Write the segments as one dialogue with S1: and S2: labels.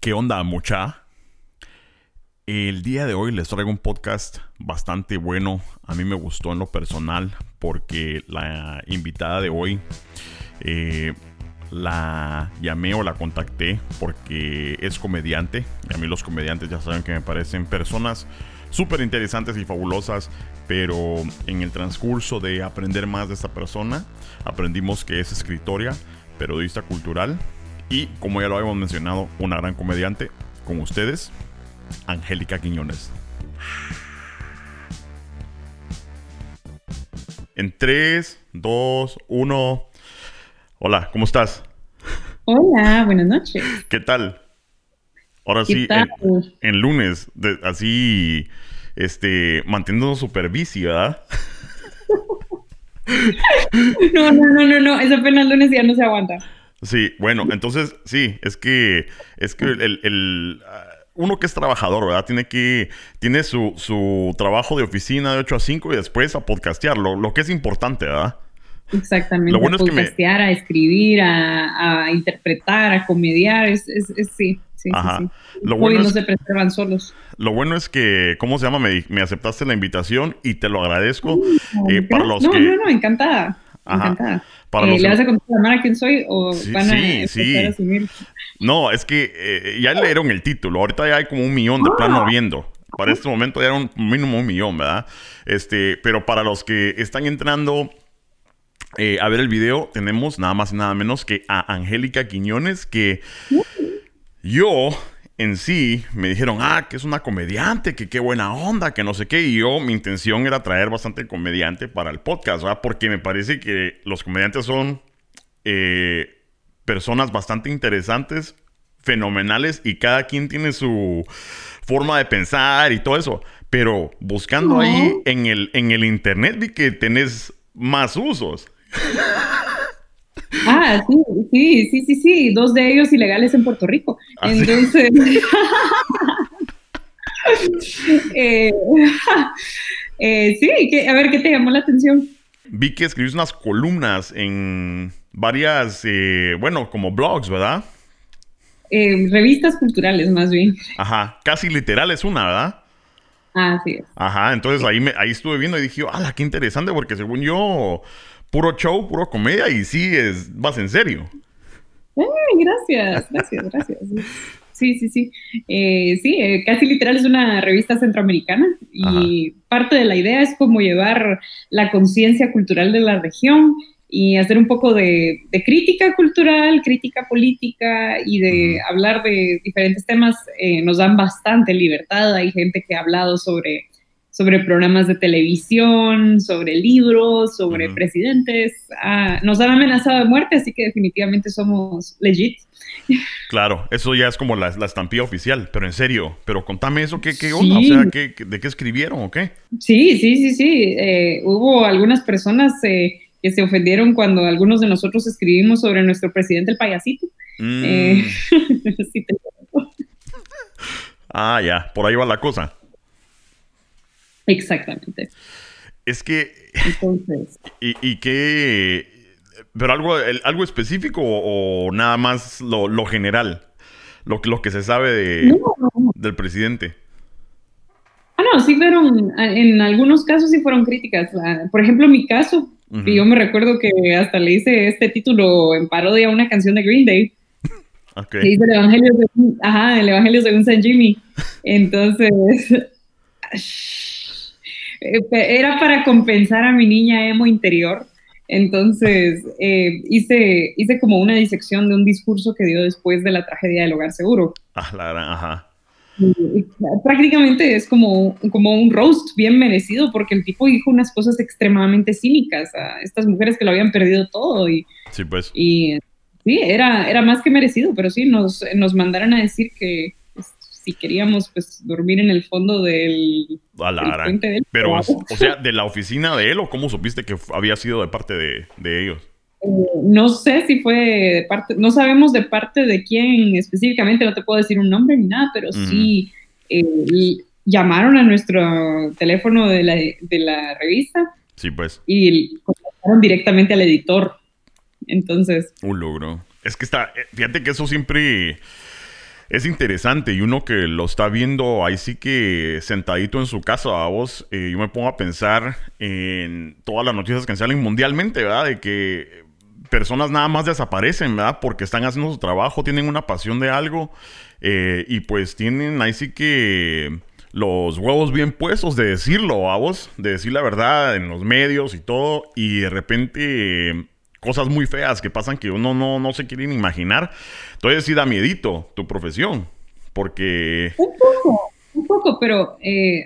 S1: ¿Qué onda, mucha? El día de hoy les traigo un podcast bastante bueno. A mí me gustó en lo personal porque la invitada de hoy eh, la llamé o la contacté porque es comediante. Y a mí los comediantes ya saben que me parecen personas súper interesantes y fabulosas. Pero en el transcurso de aprender más de esta persona, aprendimos que es escritoria, periodista cultural y, como ya lo habíamos mencionado, una gran comediante con ustedes, Angélica Quiñones. En 3, 2, 1. Hola, ¿cómo estás?
S2: Hola, buenas noches.
S1: ¿Qué tal? Ahora sí, En, lunes, así, este, manteniéndonos super bici, ¿verdad?
S2: no, no, no, no, no, esa apenas lunes ya no se aguanta.
S1: Sí, bueno, entonces sí, es que es que el, ah, uno que es trabajador, ¿verdad? Tiene que tiene su, su trabajo de oficina de 8 a 5 y después a podcastear, lo, que es importante, ¿verdad?
S2: Exactamente, lo bueno a podcastear, a escribir, a, interpretar, a comediar, es, es, sí. Sí, Ajá. sí, Lo bueno no se preservan solos.
S1: Lo bueno es que, ¿cómo se llama? Me, aceptaste la invitación y te lo agradezco. Eh, para los
S2: no,
S1: que...
S2: no, no, encantada. Encantada. Eh, ¿Le vas a contar a quién soy o van a sí. asumir?
S1: No, es que eh, ya leyeron el título. Ahorita ya hay como un millón de plano ah. viendo. Para este momento ya era un mínimo un millón, ¿verdad? Este, pero para los que están entrando eh, a ver el video, tenemos nada más y nada menos que a Angélica Quiñones, que yo en sí me dijeron, ah, que es una comediante, que qué buena onda, que no sé qué. Y yo, mi intención era traer bastante comediante para el podcast, ¿verdad? Porque me parece que los comediantes son eh, personas bastante interesantes, fenomenales, y cada quien tiene su forma de pensar y todo eso. Pero buscando ahí en el, en el internet vi que tenés más usos.
S2: Ah, sí, sí, sí, sí, sí, dos de ellos ilegales en Puerto Rico. Ah, Entonces, eh, eh, sí, a ver, ¿qué te llamó la atención?
S1: Vi que escribís unas columnas en varias, eh, bueno, como blogs, ¿verdad?
S2: revistas culturales, más bien.
S1: Ajá, casi literal es una, ¿verdad?
S2: Ah, sí.
S1: Ajá, entonces ahí, me, ahí estuve viendo y dije, ¡ah, qué interesante! Porque según yo, puro show, puro comedia y sí, es, vas en serio.
S2: Ay, gracias, gracias, gracias. Sí, sí, sí. Eh, sí, eh, casi literal es una revista centroamericana y parte de la idea es como llevar la conciencia cultural de la región y hacer un poco de, crítica cultural, crítica política y de hablar de diferentes temas. Eh, nos dan bastante libertad. Hay gente que ha hablado sobre sobre programas de televisión, sobre libros, sobre presidentes. Ah, nos han amenazado de muerte, así que definitivamente somos legit.
S1: Claro, eso ya es como la, la estampilla oficial, pero en serio, pero contame eso, ¿qué, qué onda? O sea, ¿qué, ¿de qué escribieron o qué?
S2: Sí, sí, sí, sí. Eh, hubo algunas personas eh, que se ofendieron cuando algunos de nosotros escribimos sobre nuestro presidente el payasito. Mm. Eh,
S1: ah, ya, por ahí va la cosa.
S2: Exactamente.
S1: Es que... Entonces... ¿Y, y qué... ¿Pero algo, algo específico o, nada más lo, general? Lo, lo, que se sabe de, del presidente.
S2: Ah, no, sí fueron, en algunos casos sí fueron críticas. Por ejemplo, mi caso, y yo me recuerdo que hasta le hice este título en parodia a una canción de Green Day. Okay. dice el Evangelio según, ajá, el Evangelio según San Jimmy. Entonces, era para compensar a mi niña emo interior. Entonces eh, hice, hice como una disección de un discurso que dio después de la tragedia del hogar seguro.
S1: Ah, la ajá.
S2: prácticamente es como, como un roast bien merecido porque el tipo dijo unas cosas extremadamente cínicas a estas mujeres que lo habían perdido todo y,
S1: sí, pues.
S2: y sí, era, era más que merecido, pero sí, nos, nos mandaron a decir que, si queríamos pues dormir en el fondo del,
S1: Pero, o sea, de la oficina de él o cómo supiste que había sido de parte de, ellos?
S2: Eh, no sé si fue de parte, no sabemos de parte de quién específicamente, no te puedo decir un nombre ni nada, pero sí eh, llamaron a nuestro teléfono de la, de la revista.
S1: Sí, pues.
S2: Y contactaron directamente al editor. Entonces.
S1: Un logro. Es que está, eh, fíjate que eso siempre Es interesante y uno que lo está viendo ahí sí que sentadito en su casa, a vos, eh, yo me pongo a pensar en todas las noticias que salen mundialmente, ¿verdad? De que personas nada más desaparecen, ¿verdad? Porque están haciendo su trabajo, tienen una pasión de algo eh, y pues tienen ahí sí que los huevos bien puestos de decirlo, a vos, de decir la verdad en los medios y todo y de repente cosas muy feas que pasan que uno no, no se quiere ni imaginar. Entonces sí da miedito tu profesión, porque...
S2: Un poco, un poco, pero eh,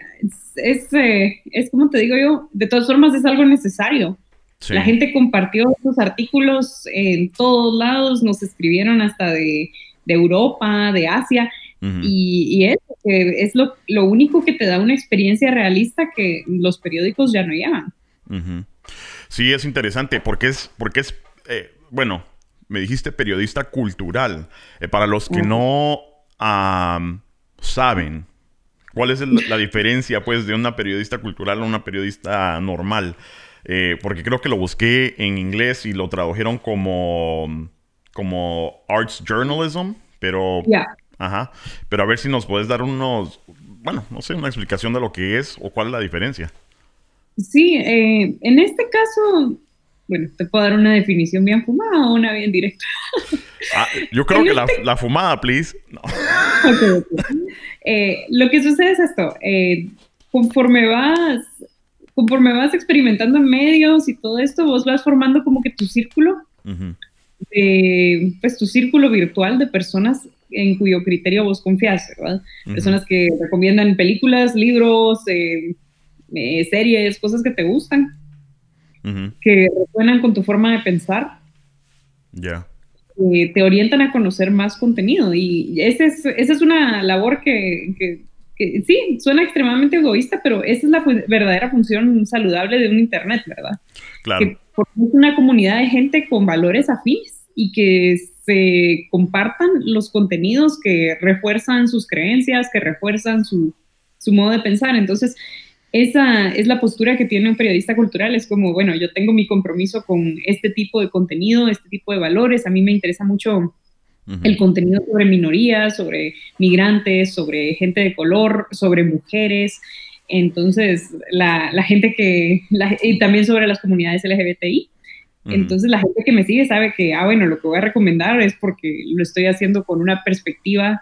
S2: es, eh, es, como te digo yo, de todas formas es algo necesario. La gente compartió estos artículos en todos lados, nos escribieron hasta de, de Europa, de Asia, y, es, es lo, lo, único que te da una experiencia realista que los periódicos ya no llevan.
S1: Sí, es interesante porque es, porque es, eh, bueno, me dijiste periodista cultural. Eh, para los que no saben, ¿cuál es la diferencia, pues, de una periodista cultural a una periodista normal? Eh, porque creo que lo busqué en inglés y lo tradujeron como, como arts journalism, pero... Ajá. Pero a ver si nos puedes dar unos, bueno, no sé, una explicación de lo que es o cuál es la diferencia.
S2: Sí, eh, en este caso, bueno, te puedo dar una definición bien fumada o una bien directa.
S1: Ah, yo creo que este la, fumada, please.
S2: Eh, lo que sucede es esto, eh, conforme vas, conforme vas experimentando en medios y todo esto, vos vas formando como que tu círculo, pues tu círculo virtual de personas en cuyo criterio vos confías, ¿verdad? Personas que recomiendan películas, libros, eh, eh, series, cosas que te gustan, que resuenan con tu forma de pensar.
S1: Ya.
S2: te orientan a conocer más contenido. Y esa es, esa es una labor que, que, sí, suena extremadamente egoísta, pero esa es la verdadera función saludable de un Internet, ¿verdad?
S1: Claro.
S2: Que es una comunidad de gente con valores afines y que se compartan los contenidos que refuerzan sus creencias, que refuerzan su, su modo de pensar. Entonces, esa es la postura que tiene un periodista cultural, es como, bueno, yo tengo mi compromiso con este tipo de contenido, este tipo de valores, a mí me interesa mucho el contenido sobre minorías, sobre migrantes, sobre gente de color, sobre mujeres, entonces la, gente que, y también sobre las comunidades LGBTI. Entonces la gente que me sigue sabe que, ah, bueno, lo que voy a recomendar es porque lo estoy haciendo con una perspectiva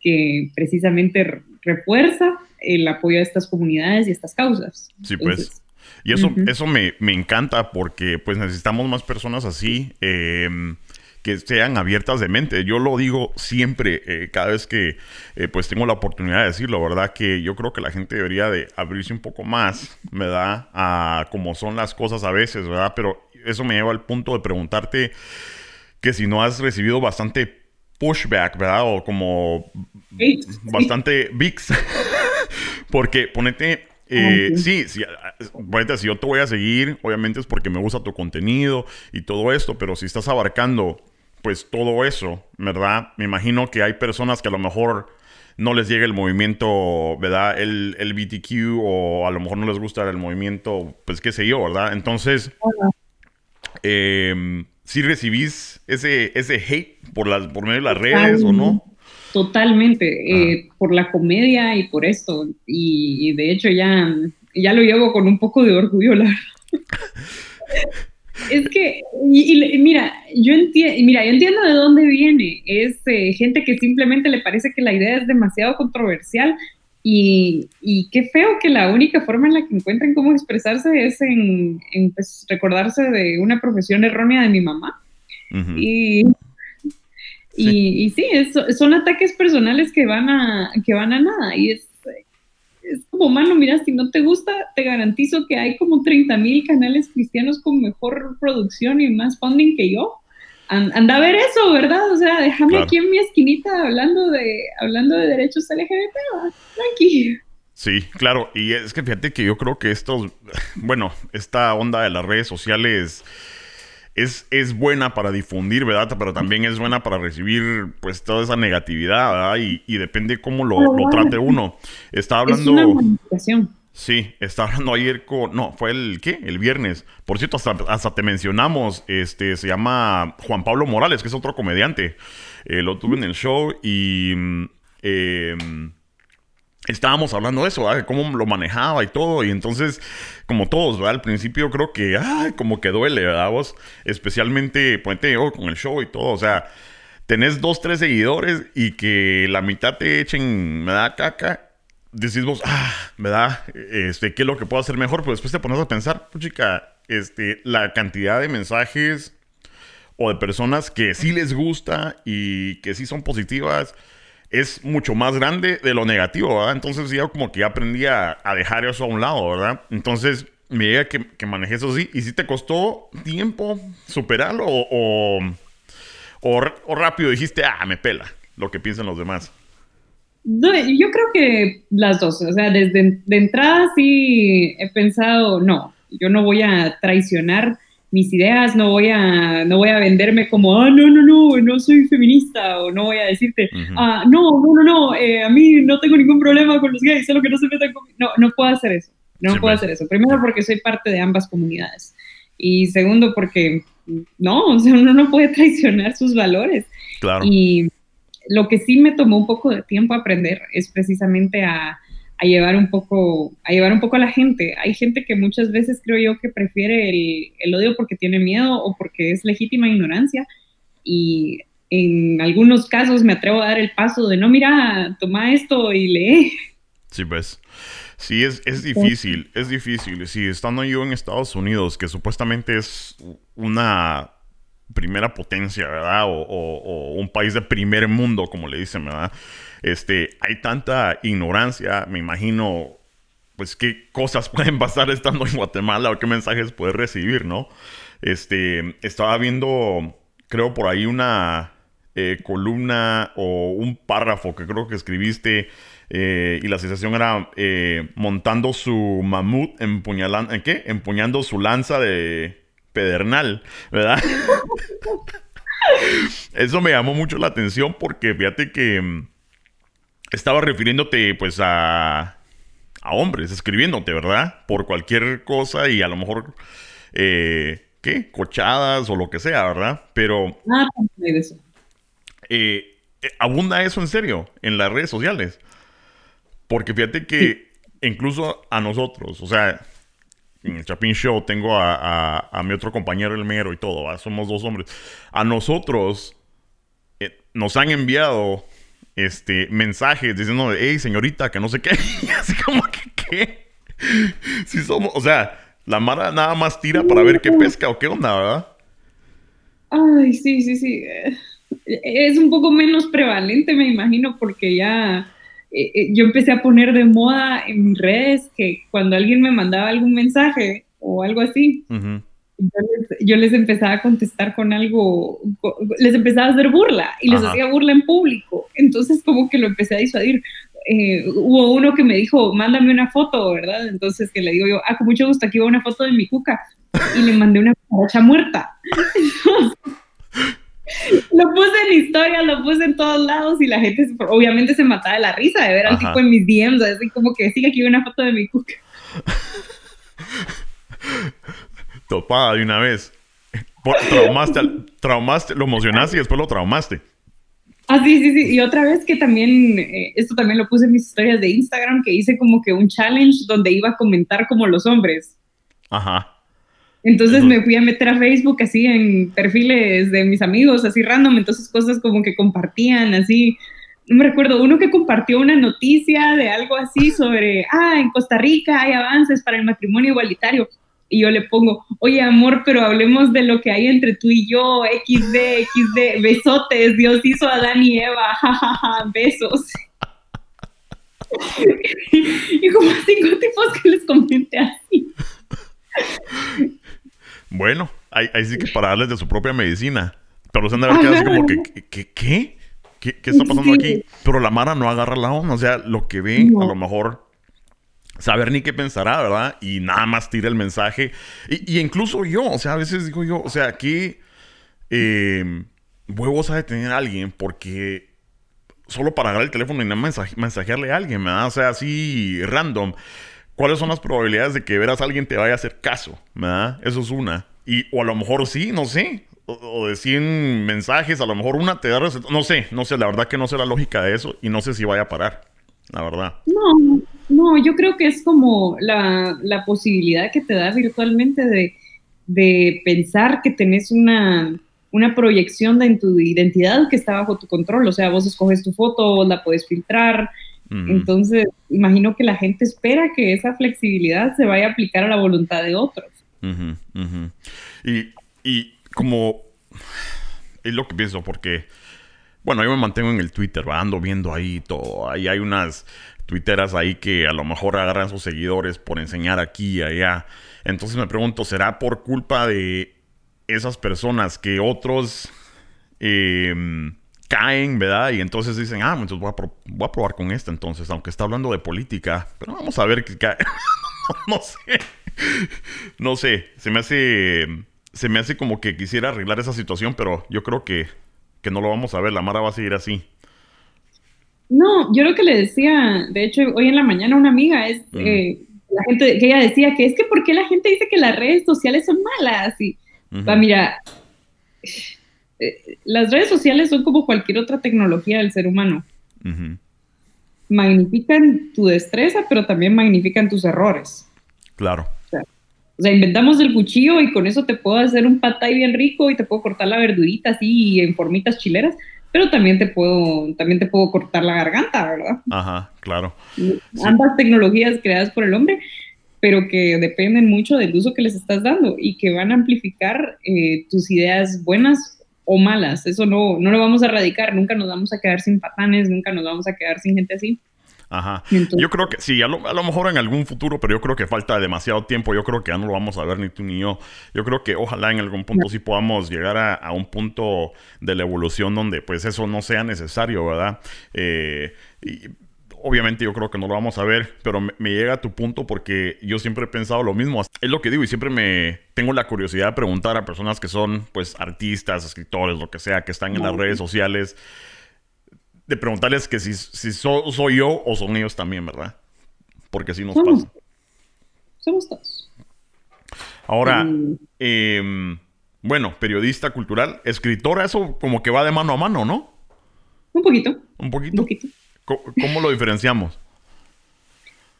S2: que precisamente refuerza el apoyo a estas comunidades y estas causas.
S1: Sí, pues. Y eso, eso me, encanta porque pues necesitamos más personas así em, que sean abiertas de mente. Yo lo digo siempre, eh, cada vez que eh, pues tengo la oportunidad de decirlo, ¿verdad? Que yo creo que la gente debería de abrirse un poco más, ¿verdad? A cómo son las cosas a veces, ¿verdad? Pero eso me lleva al punto de preguntarte que si no has recibido bastante pushback, ¿verdad? O como bastante VIX. porque ponete, eh, sí, sí, ponete, si yo te voy a seguir, obviamente es porque me gusta tu contenido y todo esto, pero si estás abarcando pues todo eso, ¿verdad? Me imagino que hay personas que a lo mejor no les llega el movimiento, ¿verdad? El, el BTQ o a lo mejor no les gusta el movimiento, pues qué sé yo, ¿verdad? Entonces, eh, si recibís ese, ese hate por, las, por medio de las redes o no?
S2: Totalmente, eh, por la comedia y por esto. Y, de hecho ya, ya lo llevo con un poco de orgullo, la Es que, y, mira, yo entiendo, mira, yo entiendo de dónde viene. Es eh, gente que simplemente le parece que la idea es demasiado controversial y, y, qué feo que la única forma en la que encuentren cómo expresarse es en, pues, recordarse de una profesión errónea de mi mamá. y, y, sí, son ataques personales que van a, que van a nada. Y es, es como, mano, mira, si no te gusta, te garantizo que hay como 30 mil canales cristianos con mejor producción y más funding que yo anda a ver eso, ¿verdad? O sea, déjame aquí en mi esquinita hablando de, hablando de derechos LGBT, tranqui.
S1: Sí, claro, y es que fíjate que yo creo que estos, bueno, esta onda de las redes sociales es, es buena para difundir, ¿verdad? Pero también es buena para recibir, pues, toda esa negatividad, ¿verdad? Y, y depende cómo lo, lo, trate uno. Estaba hablando... Es una Sí, estaba hablando ayer con. No, fue el. ¿Qué? El viernes. Por cierto, hasta, te mencionamos. Este se llama Juan Pablo Morales, que es otro comediante. eh, lo tuve en el show y mm, em, estábamos hablando de eso, ¿verdad? cómo lo manejaba y todo. Y entonces, como todos, ¿verdad? Al principio creo que, ay, como que duele, ¿verdad? Vos, especialmente, ponete yo con el show y todo, o sea, tenés dos, tres seguidores y que la mitad te echen, me da caca. Decís vos, ah, ¿verdad? Este, ¿qué es lo que puedo hacer mejor? Pero después te pones a pensar, chica, este, la cantidad de mensajes o de personas que sí les gusta y que sí son positivas es mucho más grande de lo negativo, ¿verdad? Entonces yo como que ya aprendí a, dejar eso a un lado, ¿verdad? Entonces me llega que, que manejé eso así. ¿Y si te costó tiempo superarlo o, o, rápido dijiste, ah, me pela lo que piensan los demás?
S2: No, yo creo que las dos. O sea, desde de entrada sí he pensado, no, yo no voy a traicionar mis ideas, no voy a, no voy a venderme como, ah, no, no, no, no soy feminista, o no voy a decirte, ah, no, no, no, no, eh, a mí no tengo ningún problema con los gays, solo que no se metan conmigo. No, no puedo hacer eso, no puedo hacer eso. Primero porque soy parte de ambas comunidades, y segundo porque, no, o sea, uno no puede traicionar sus valores.
S1: Claro.
S2: Y lo que sí me tomó un poco de tiempo aprender es precisamente a a llevar un poco a llevar un poco a la gente. Hay gente que muchas veces creo yo que prefiere el, el, odio porque tiene miedo o porque es legítima ignorancia y en algunos casos me atrevo a dar el paso de no, mira, toma esto y lee.
S1: Sí, pues. Sí, es, es difícil, es difícil. Sí, estando yo en Estados Unidos, que supuestamente es una primera potencia, ¿verdad? O, un país de primer mundo, como le dicen, ¿verdad? Este, hay tanta ignorancia, me imagino, pues qué cosas pueden pasar estando en Guatemala o qué mensajes puedes recibir, ¿no? Este, estaba viendo, creo por ahí una eh, columna o un párrafo que creo que escribiste eh, y la sensación era eh, montando su mamut empuñalando, ¿en qué? Empuñando su lanza de pedernal, ¿verdad? Eso me llamó mucho la atención porque fíjate que mm, estaba refiriéndote pues a, a hombres, escribiéndote, ¿verdad? Por cualquier cosa y a lo mejor, eh, ¿qué? Cochadas o lo que sea, ¿verdad? Pero...
S2: Ah.
S1: Eh, eh, abunda eso en serio en las redes sociales. Porque fíjate que incluso a nosotros, o sea, en el Chapin Show tengo a, mi otro compañero, el mero y todo, somos dos hombres. A nosotros eh, nos han enviado este, mensajes diciendo, hey, señorita, que no sé qué. Así como que, ¿qué? Si somos, o sea, la Mara nada más tira para ver qué pesca o qué onda, ¿verdad?
S2: Ay, sí, sí, sí. Es un poco menos prevalente, me imagino, porque ya eh, eh, yo empecé a poner de moda en mis redes que cuando alguien me mandaba algún mensaje o algo así, yo, les, empezaba a contestar con algo, les empezaba a hacer burla y les hacía burla en público. Entonces como que lo empecé a disuadir. Eh, hubo uno que me dijo, mándame una foto, ¿verdad? Entonces que le digo yo, ah, con mucho gusto, aquí va una foto de mi cuca. Y le mandé una cucaracha muerta. lo puse en historia, lo puse en todos lados y la gente obviamente se mataba de la risa de ver al tipo en mis DMs, así como que sigue aquí una foto de mi cuca.
S1: Topada de una vez. traumaste, traumaste, lo emocionaste y después lo traumaste.
S2: Ah, sí, sí, sí. Y otra vez que también, eh, esto también lo puse en mis historias de Instagram, que hice como que un challenge donde iba a comentar como los hombres.
S1: Ajá.
S2: Entonces me fui a meter a Facebook así en perfiles de mis amigos, así random, entonces cosas como que compartían así. No me recuerdo, uno que compartió una noticia de algo así sobre, ah, en Costa Rica hay avances para el matrimonio igualitario. Y yo le pongo, oye amor, pero hablemos de lo que hay entre tú y yo, XD, XD, besotes, Dios hizo a Adán y Eva, jajaja, besos. y como cinco tipos que les comenté así.
S1: Bueno, ahí, sí que para darles de su propia medicina. Pero se han de haber quedado así como que, ¿qué? ¿Qué, ¿Qué, qué está pasando aquí? Pero la Mara no agarra la onda. O sea, lo que ve, a lo mejor saber ni qué pensará, ¿verdad? Y nada más tira el mensaje. Y, incluso yo, o sea, a veces digo yo, o sea, aquí eh, huevos a detener a alguien porque solo para agarrar el teléfono y nada más mensajearle a alguien, ¿verdad? O sea, así random. ¿Cuáles son las probabilidades de que veras alguien te vaya a hacer caso? ¿verdad? Eso es una. Y, o a lo mejor sí, no sé. o, de 100 mensajes, a lo mejor una te da No sé, no sé, la verdad que no sé la lógica de eso y no sé si vaya a parar, la verdad.
S2: No, no, yo creo que es como la, la posibilidad que te da virtualmente de, de pensar que tenés una, una proyección de en tu identidad que está bajo tu control. O sea, vos escoges tu foto, la puedes filtrar. Entonces, imagino que la gente espera que esa flexibilidad se vaya a aplicar a la voluntad de otros.
S1: Y, y como es lo que pienso, porque, bueno, yo me mantengo en el Twitter, ando viendo ahí todo. Ahí hay unas twitteras ahí que a lo mejor agarran sus seguidores por enseñar aquí y allá. Entonces me pregunto, ¿será por culpa de esas personas que otros em, caen, ¿verdad? Y entonces dicen, ah, entonces voy a, probar con esta entonces, aunque está hablando de política, pero vamos a ver qué cae. no sé. No sé, se me hace se me hace como que quisiera arreglar esa situación, pero yo creo que, que no lo vamos a ver, la Mara va a seguir así.
S2: No, yo lo que le decía, de hecho, hoy en la mañana una amiga es eh, la gente que ella decía que es que ¿por qué la gente dice que las redes sociales son malas? Y va, mira, eh, las redes sociales son como cualquier otra tecnología del ser humano. Magnifican tu destreza, pero también magnifican tus errores.
S1: Claro.
S2: O sea, inventamos el cuchillo y con eso te puedo hacer un patay bien rico y te puedo cortar la verdurita así en formitas chileras, pero también te puedo, también te puedo cortar la garganta, ¿verdad?
S1: Ajá, claro.
S2: Ambas tecnologías creadas por el hombre, pero que dependen mucho del uso que les estás dando y que van a amplificar eh, tus ideas buenas o malas. Eso no, no lo vamos a erradicar, nunca nos vamos a quedar sin patanes, nunca nos vamos a quedar sin gente así
S1: Ajá. yo creo que sí, a lo, mejor en algún futuro, pero yo creo que falta demasiado tiempo. Yo creo que ya no lo vamos a ver ni tú ni yo. Yo creo que ojalá en algún punto sí podamos llegar a, un punto de la evolución donde pues eso no sea necesario, ¿verdad? Eh, y, obviamente yo creo que no lo vamos a ver, pero me, llega a tu punto porque yo siempre he pensado lo mismo. Es lo que digo y siempre me tengo la curiosidad de preguntar a personas que son pues artistas, escritores, lo que sea, que están en las redes sociales de preguntarles que si, si soy yo o son ellos también, ¿verdad? Porque así nos pasa.
S2: Somos todos.
S1: Ahora, em, bueno, periodista cultural, escritora, eso como que va de mano a mano, ¿no?
S2: Un poquito.
S1: ¿Un poquito? ¿Cómo, lo diferenciamos?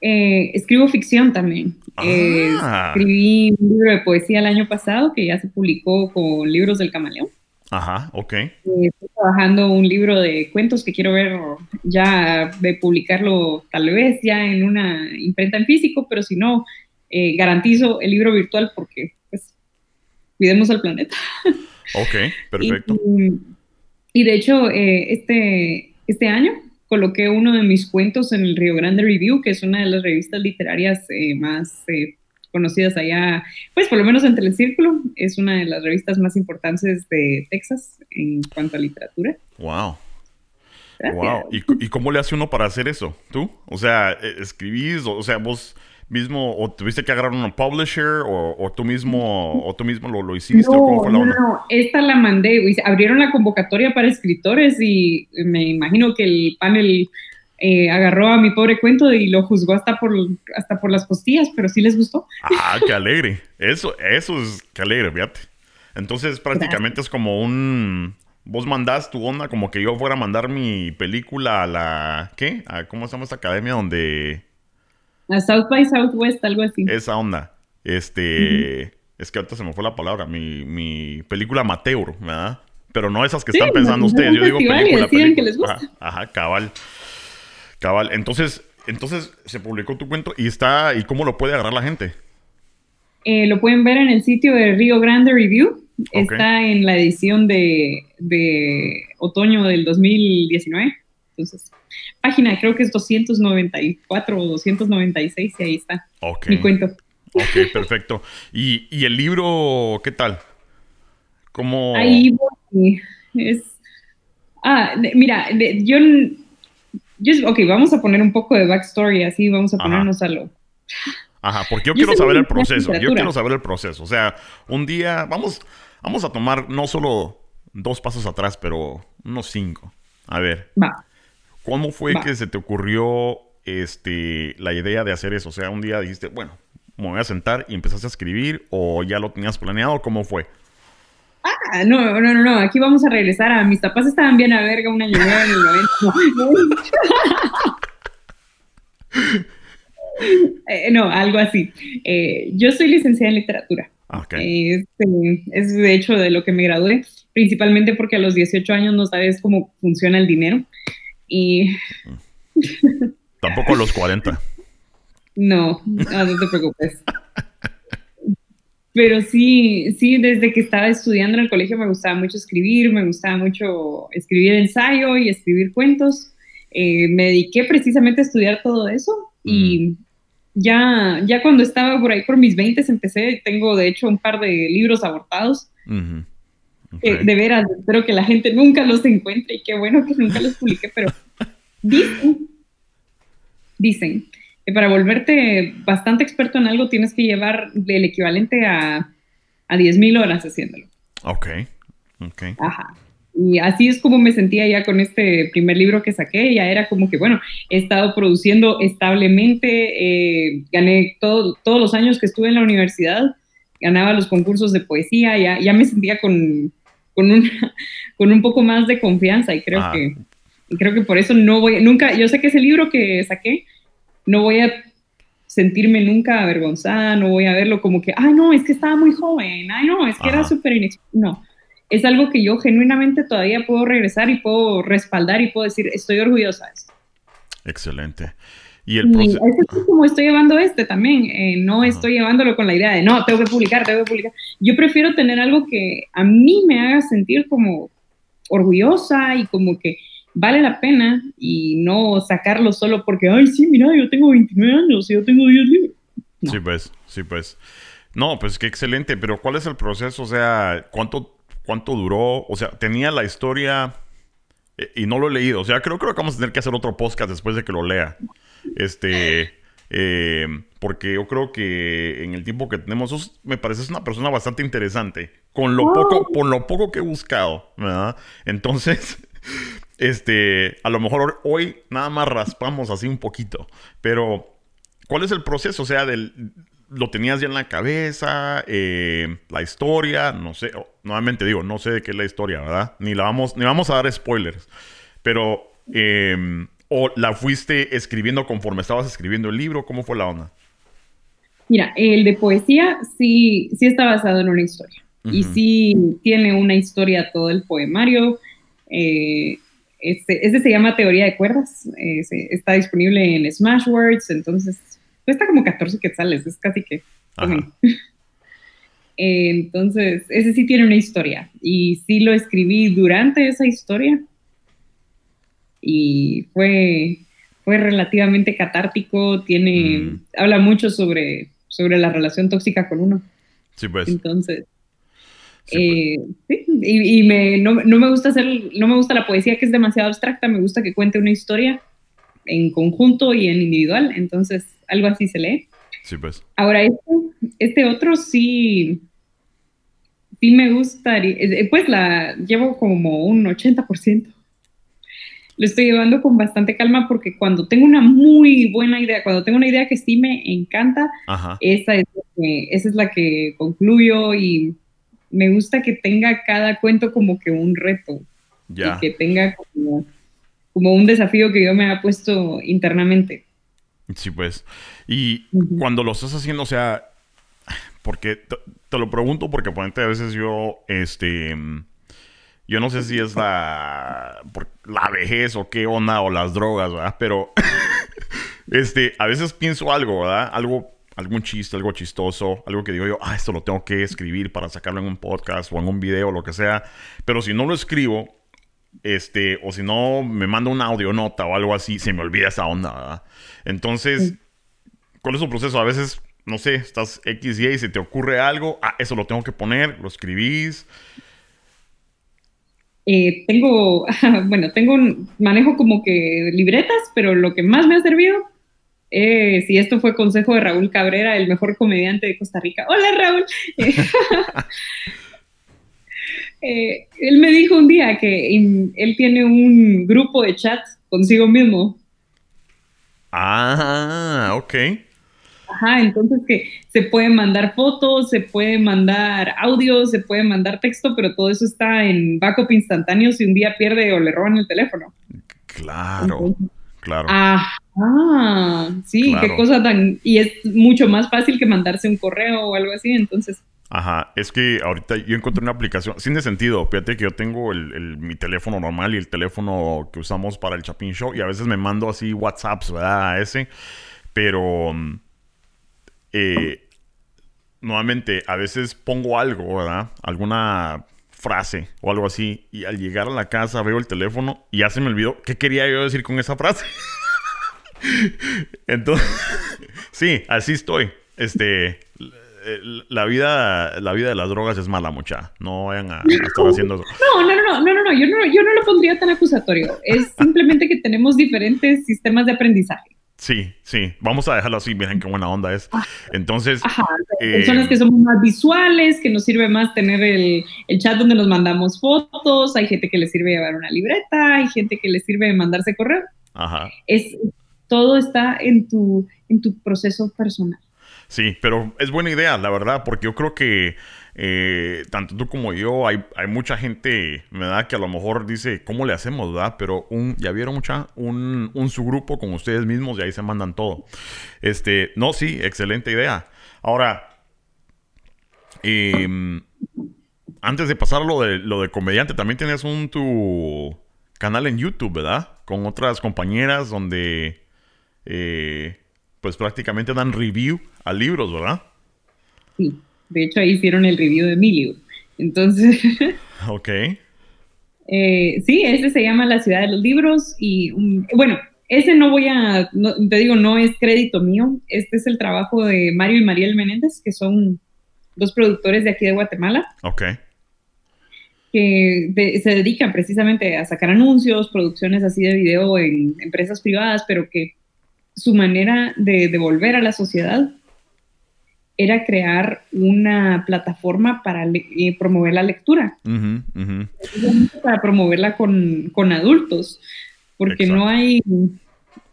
S2: Eh, escribo ficción también. Eh, ah. escribí un libro de poesía el año pasado que ya se publicó con Libros del Camaleón.
S1: Ajá, ok.
S2: Eh, estoy trabajando un libro de cuentos que quiero ver ya de publicarlo tal vez ya en una imprenta en físico, pero si no, eh, garantizo el libro virtual porque pues cuidemos al planeta.
S1: Ok, perfecto.
S2: y, de hecho, eh, este, este año coloqué uno de mis cuentos en el Río Grande Review, que es una de las revistas literarias más conocidas allá, pues por lo menos entre el círculo, es una de las revistas más importantes de Texas en cuanto a literatura.
S1: Wow. Wow. ¿Y, cómo le hace uno para hacer eso? ¿Tú? O sea, e, escribís, o, sea, vos mismo, o tuviste que agarrar un publisher, o, tú mismo, o tú mismo lo, lo hiciste,
S2: no, No, no, esta la mandé, abrieron la convocatoria para escritores y me imagino que el panel eh, agarró a mi pobre cuento y lo juzgó hasta por, hasta por las costillas, pero sí les gustó.
S1: Ah, qué alegre. Eso, eso es, qué alegre, fíjate. Entonces prácticamente es como un... Vos mandás tu onda como que yo fuera a mandar mi película a la... ¿Qué? ¿A ¿Cómo se llama esta academia donde...
S2: A South by Southwest, algo así.
S1: Esa onda. Este... Es que ahorita se me fue la palabra. Mi, mi película amateur, ¿verdad? Pero no esas que están pensando ustedes. Yo digo película, película. Que les gusta. ajá, cabal. Cabal, entonces, entonces se publicó tu cuento y está, ¿y cómo lo puede agarrar la gente?
S2: Eh, lo pueden ver en el sitio de Río Grande Review. Está en la edición de, de, otoño del 2019. Entonces, página creo que es 294 o 296 y ahí está mi cuento.
S1: Ok, perfecto. ¿Y, ¿Y, el libro qué tal? ¿Cómo...?
S2: Ahí es... Ah, mira, yo ok, vamos a poner un poco de backstory, así vamos a ponernos a lo...
S1: Ajá, porque yo, quiero saber el proceso, yo quiero saber el proceso. O sea, un día vamos, vamos a tomar no solo dos pasos atrás, pero unos cinco. A ver. Va. ¿Cómo fue que se te ocurrió este, la idea de hacer eso? O sea, un día dijiste, bueno, me voy a sentar y empezaste a escribir o ya lo tenías planeado, ¿cómo fue?
S2: Ah, Ah, no, no, no, no, aquí vamos a regresar a mis papás estaban bien a verga un año nuevo en el 90. Eh, no, algo así. Eh, yo soy licenciada en literatura.
S1: Okay.
S2: Este, es de hecho de lo que me gradué, principalmente porque a los 18 años no sabes cómo funciona el dinero. Y.
S1: Tampoco los 40.
S2: No, no, te preocupes. Pero sí, sí, desde que estaba estudiando en el colegio me gustaba mucho escribir, me gustaba mucho escribir ensayo y escribir cuentos. Eh, me dediqué precisamente a estudiar todo eso y mm. ya, ya cuando estaba por ahí por mis 20 empecé, tengo de hecho un par de libros abortados. De veras, espero que la gente nunca los encuentre y qué bueno que nunca los publique, pero dicen, dicen que para volverte bastante experto en algo tienes que llevar el equivalente a, a 10.000 horas haciéndolo.
S1: Ok, ok.
S2: Ajá. Y así es como me sentía ya con este primer libro que saqué, ya era como que, bueno, he estado produciendo establemente, eh, gané todo, todos los años que estuve en la universidad, ganaba los concursos de poesía, ya, ya me sentía con, con, un, con un poco más de confianza y creo que creo que por eso no voy, nunca, yo sé que ese libro que saqué, no voy a sentirme nunca avergonzada, no voy a verlo como que, ay, no, es que estaba muy joven, ay, no, es que era súper inexperto. No, es algo que yo genuinamente todavía puedo regresar y puedo respaldar y puedo decir, estoy orgullosa de esto.
S1: Excelente. Y el proceso...
S2: es como estoy llevando este también, eh, no estoy llevándolo con la idea de, no, tengo que publicar, tengo que publicar. Yo prefiero tener algo que a mí me haga sentir como orgullosa y como que vale la pena y no sacarlo solo porque, ay, sí, mira, yo tengo 29 años y yo tengo 10 libros.
S1: Sí, pues, sí, pues. No, pues qué excelente, pero ¿cuál es el proceso? O sea, ¿cuánto, cuánto duró? O sea, tenía la historia eh, y no lo he leído. O sea, creo, creo que vamos a tener que hacer otro podcast después de que lo lea. Este, eh, porque yo creo que en el tiempo que tenemos, me parece una persona bastante interesante. Con lo poco, con lo poco que he buscado, ¿verdad? Entonces, este, a lo mejor hoy nada más raspamos así un poquito, pero ¿cuál es el proceso? O sea, del, lo tenías ya en la cabeza, eh, la historia, no sé, nuevamente digo, no sé de qué es la historia, ¿verdad? Ni la vamos, ni vamos a dar spoilers, pero em, o la fuiste escribiendo conforme estabas escribiendo el libro, ¿cómo fue la onda?
S2: Mira, el de poesía sí, sí está basado en una historia. Y sí tiene una historia todo el poemario. Eh, este, este, se llama Teoría de Cuerdas. Eh, está disponible en Smashwords, entonces cuesta como 14 quetzales, es casi que. entonces, ese sí tiene una historia. Y sí lo escribí durante esa historia. Y fue, fue relativamente catártico. Tiene. Mm. Habla mucho sobre, sobre la relación tóxica con uno.
S1: Sí, pues.
S2: Entonces, eh, sí, y, me, no, me gusta hacer, no me gusta la poesía que es demasiado abstracta, me gusta que cuente una historia en conjunto y en individual, entonces algo así se lee.
S1: Sí, pues.
S2: Ahora, este, este otro sí, sí me gusta, eh, pues la llevo como un 80%. Lo estoy llevando con bastante calma porque cuando tengo una muy buena idea, cuando tengo una idea que sí me encanta, esa es, esa es la que concluyo y me gusta que tenga cada cuento como que un reto. Ya. que tenga como, un desafío que yo me ha puesto internamente.
S1: Sí, pues. Y cuando lo estás haciendo, o sea, porque te, lo pregunto porque a veces yo, este, yo no sé si es la, la vejez o qué onda o las drogas, ¿verdad? Pero, este, a veces pienso algo, ¿verdad? Algo algún chiste, algo chistoso, algo que digo yo, ah, esto lo tengo que escribir para sacarlo en un podcast o en un video, lo que sea. Pero si no lo escribo, este, o si no me manda una audionota o algo así, se me olvida esa onda, ¿verdad? Entonces, ¿cuál es su proceso? A veces, no sé, estás X Y y se te ocurre algo, ah, eso lo tengo que poner, lo escribís.
S2: Eh, tengo, bueno, tengo un manejo como que libretas, pero lo que más me ha servido eh, si esto fue consejo de Raúl Cabrera, el mejor comediante de Costa Rica. Hola Raúl. Eh, él me dijo un día que él tiene un grupo de chat consigo mismo.
S1: Ah, ok.
S2: Ajá, entonces que se pueden mandar fotos, se puede mandar audio, se puede mandar texto, pero todo eso está en backup instantáneo si un día pierde o le roban el teléfono.
S1: Claro, claro.
S2: Ajá, sí, qué cosa tan... Y es mucho más fácil que mandarse un correo o algo así, entonces...
S1: Ajá, es que ahorita yo encontré una aplicación, sin de sentido, fíjate que yo tengo el, mi teléfono normal y el teléfono que usamos para el Chapin Show y a veces me mando así WhatsApps, ¿verdad? A ese, pero eh, nuevamente a veces pongo algo, ¿verdad? Alguna frase o algo así y al llegar a la casa veo el teléfono y ya se me olvidó qué quería yo decir con esa frase. Entonces, sí, así estoy. Este, la vida, la vida de las drogas es mala, mucha. No vayan a, estar haciendo eso.
S2: No, no, no, no, no, no. Yo no, yo no lo pondría tan acusatorio. Es simplemente que tenemos diferentes sistemas de aprendizaje.
S1: Sí, sí. Vamos a dejarlo así. Miren qué buena onda es. Ah, Entonces.
S2: Ajá. Eh, personas que somos más visuales, que nos sirve más tener el, el, chat donde nos mandamos fotos. Hay gente que le sirve llevar una libreta. Hay gente que le sirve mandarse correo. Ajá. Es, todo está en tu, en tu proceso personal.
S1: Sí, pero es buena idea, la verdad, porque yo creo que eh, tanto tú como yo, hay, hay mucha gente, ¿verdad? Que a lo mejor dice, ¿cómo le hacemos, verdad? Pero un, ya vieron mucha, un, un subgrupo con ustedes mismos y ahí se mandan todo. Este, no, sí, excelente idea. Ahora, em, antes de pasar lo de, lo de comediante, también tienes un tu canal en YouTube, ¿verdad? Con otras compañeras donde eh, pues prácticamente dan review a libros, ¿verdad?
S2: Sí, de hecho ahí hicieron el review de mi libro. Entonces...
S1: ok.
S2: Eh, sí, ese se llama La ciudad de los libros y bueno, ese no voy a, te digo, no es crédito mío, este es el trabajo de Mario y Mariel Menéndez, que son dos productores de aquí de Guatemala.
S1: Ok.
S2: Que se dedican precisamente a sacar anuncios, producciones así de video en empresas privadas, pero que su manera de devolver a la sociedad era crear una plataforma para eh, promover la lectura, para promoverla con, adultos, porque no hay,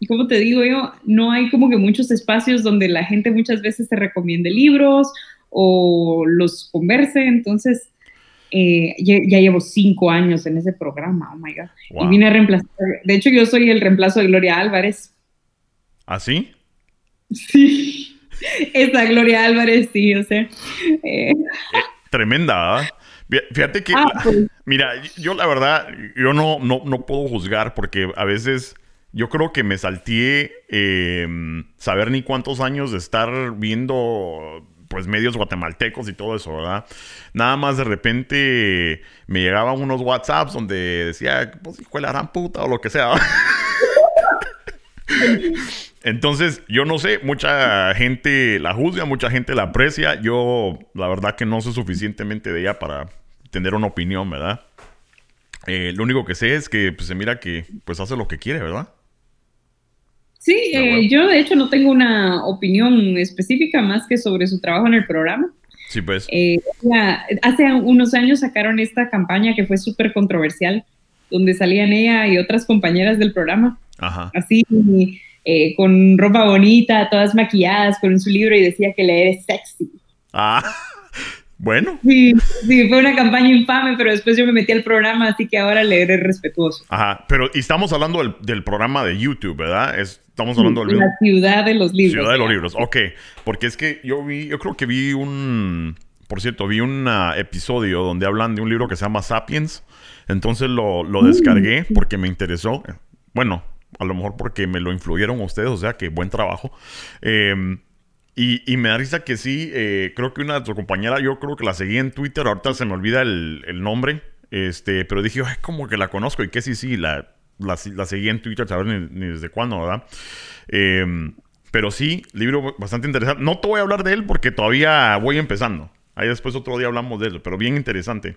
S2: como te digo yo, no hay como que muchos espacios donde la gente muchas veces te recomiende libros o los converse, entonces eh, ya, llevo cinco años en ese programa, oh my God, y vine a reemplazar, de hecho yo soy el reemplazo de Gloria Álvarez. ¿Ah, sí. Esa Gloria Álvarez, sí, o sea. Eh.
S1: Tremenda, Fíjate que, ah, pues. mira, yo la verdad, yo no, no, no, puedo juzgar porque a veces yo creo que me salté em, saber ni cuántos años de estar viendo pues medios guatemaltecos y todo eso, ¿verdad? Nada más de repente me llegaban unos WhatsApps donde decía, pues hijo de la gran puta o lo que sea. Entonces, yo no sé, mucha gente la juzga, mucha gente la aprecia. Yo, la verdad que no sé suficientemente de ella para tener una opinión, ¿verdad? Eh, lo único que sé es que pues, se mira que pues hace lo que quiere, ¿verdad?
S2: Sí, eh, yo de hecho no tengo una opinión específica más que sobre su trabajo en el programa.
S1: Sí, pues.
S2: Eh, hace unos años sacaron esta campaña que fue súper controversial, donde salían ella y otras compañeras del programa. Ajá. Así eh, con ropa bonita, todas maquilladas, con su libro y decía que leer es sexy.
S1: Ah, bueno.
S2: Sí, sí, fue una campaña infame, pero después yo me metí al programa, así que ahora leer es respetuoso.
S1: Ajá, pero y estamos hablando del, programa de YouTube, ¿verdad? estamos hablando
S2: del... La ciudad de los libros.
S1: Ciudad de los libros, ok. Porque es que yo vi, yo creo que vi un... Por cierto, vi un episodio donde hablan de un libro que se llama Sapiens. Entonces lo, lo descargué mm. porque me interesó. Bueno, a lo mejor porque me lo influyeron ustedes, o sea que buen trabajo. Em, y, me da risa que sí, eh, creo que una de tus compañeras, yo creo que la seguí en Twitter, ahorita se me olvida el, nombre, este, pero dije, Ay, como que la conozco y que sí, sí, la, la, seguí en Twitter, saber ni, desde cuándo, ¿verdad? Em, pero sí, libro bastante interesante. No te voy a hablar de él porque todavía voy empezando. Ahí después otro día hablamos de él, pero bien interesante.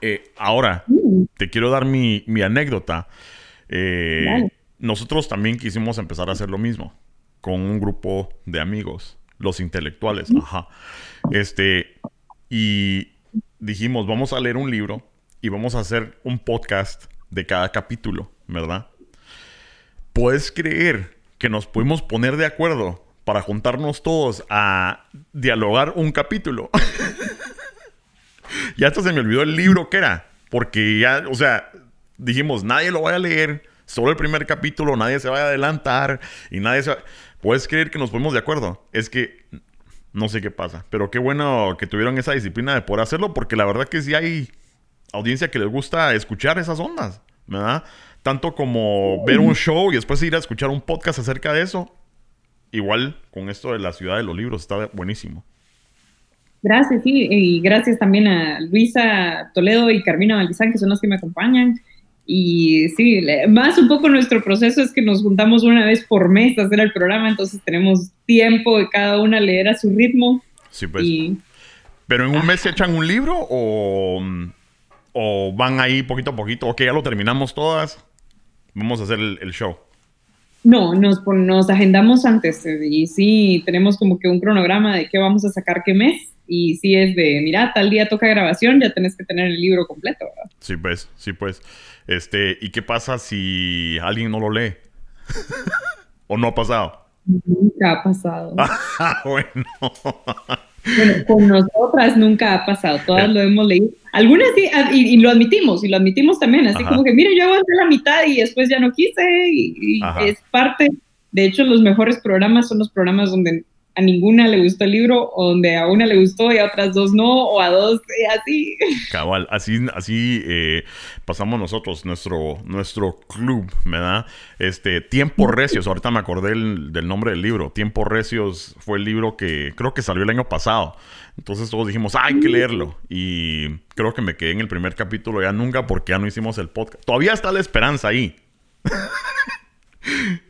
S1: Eh, ahora, mm. te quiero dar mi, mi anécdota. Eh, nosotros también quisimos empezar a hacer lo mismo con un grupo de amigos, los intelectuales, ajá. Este, y dijimos, vamos a leer un libro y vamos a hacer un podcast de cada capítulo, ¿verdad? Puedes creer que nos pudimos poner de acuerdo para juntarnos todos a dialogar un capítulo. ya hasta se me olvidó el libro que era, porque ya, o sea, dijimos, nadie lo vaya a leer, solo el primer capítulo, nadie se vaya a adelantar y nadie se va... ¿Puedes creer que nos ponemos de acuerdo? Es que no sé qué pasa, pero qué bueno que tuvieron esa disciplina de poder hacerlo, porque la verdad que sí hay audiencia que les gusta escuchar esas ondas, ¿verdad? Tanto como ver un show y después ir a escuchar un podcast acerca de eso. Igual con esto de la ciudad de los libros, está buenísimo.
S2: Gracias, sí, y gracias también a Luisa Toledo y Carmina Valdizán, que son los que me acompañan. Y sí, más un poco nuestro proceso es que nos juntamos una vez por mes a hacer el programa, entonces tenemos tiempo de cada una leer a su ritmo.
S1: Sí, pues. ¿Pero en un mes se echan un libro o, o van ahí poquito a poquito? Ok, ya lo terminamos todas, vamos a hacer el, show.
S2: No, nos, nos agendamos antes y sí, tenemos como que un cronograma de qué vamos a sacar qué mes y si es de, mira, tal día toca grabación, ya tenés que tener el libro completo, ¿verdad?
S1: Sí, pues, sí, pues. Este, ¿y qué pasa si alguien no lo lee? ¿O no ha pasado?
S2: Nunca ha pasado.
S1: Ah, bueno.
S2: bueno. con nosotras nunca ha pasado, todas lo hemos leído. Algunas sí, ah, y, lo admitimos, y lo admitimos también, así como que, mire, yo avancé la mitad y después ya no quise, y es parte, de hecho, los mejores programas son los programas donde a ninguna le gustó el libro, o donde a una le gustó y a otras dos no, o a dos así.
S1: Cabal, así, así eh, pasamos nosotros, nuestro, nuestro club, ¿verdad? Este, Tiempo Recios, ahorita me acordé del nombre del libro. Tiempo Recios fue el libro que creo que salió el año pasado. Entonces todos dijimos, hay que leerlo. Y creo que me quedé en el primer capítulo ya nunca porque ya no hicimos el podcast. Todavía está la esperanza ahí.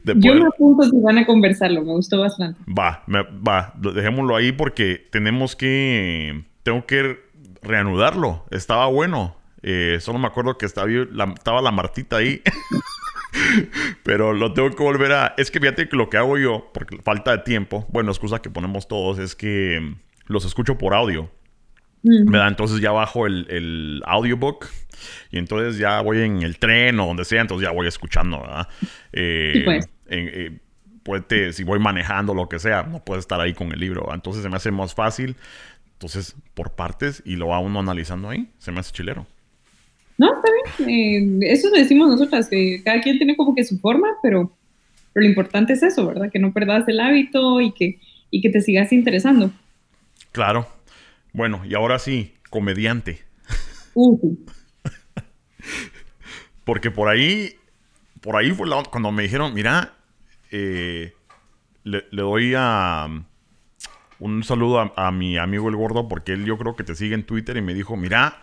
S2: Yo me apunto si van a conversarlo, me gustó bastante.
S1: Va, va, dejémoslo ahí porque tenemos que, tengo que reanudarlo. Estaba bueno. Eh, solo me acuerdo que estaba la, estaba la Martita ahí. Pero lo tengo que volver a... Es que fíjate que lo que hago yo, porque falta de tiempo, bueno, excusa que ponemos todos, es que los escucho por audio. ¿verdad? Entonces ya bajo el, el, audiobook y entonces ya voy en el tren o donde sea, entonces ya voy escuchando, ¿verdad? Eh, pues. Eh, si voy manejando lo que sea, no puedo estar ahí con el libro. Entonces se me hace más fácil. Entonces, por partes y lo va uno analizando ahí, se me hace chilero.
S2: No, está bien. Eh, eso decimos nosotras, que cada quien tiene como que su forma, pero, pero lo importante es eso, ¿verdad? Que no perdas el hábito y que, y que te sigas interesando.
S1: Claro, bueno, y ahora sí, comediante. Porque por ahí, por ahí fue cuando me dijeron, mira, eh, le, doy a, un saludo a, mi amigo el gordo porque él yo creo que te sigue en Twitter y me dijo, mira,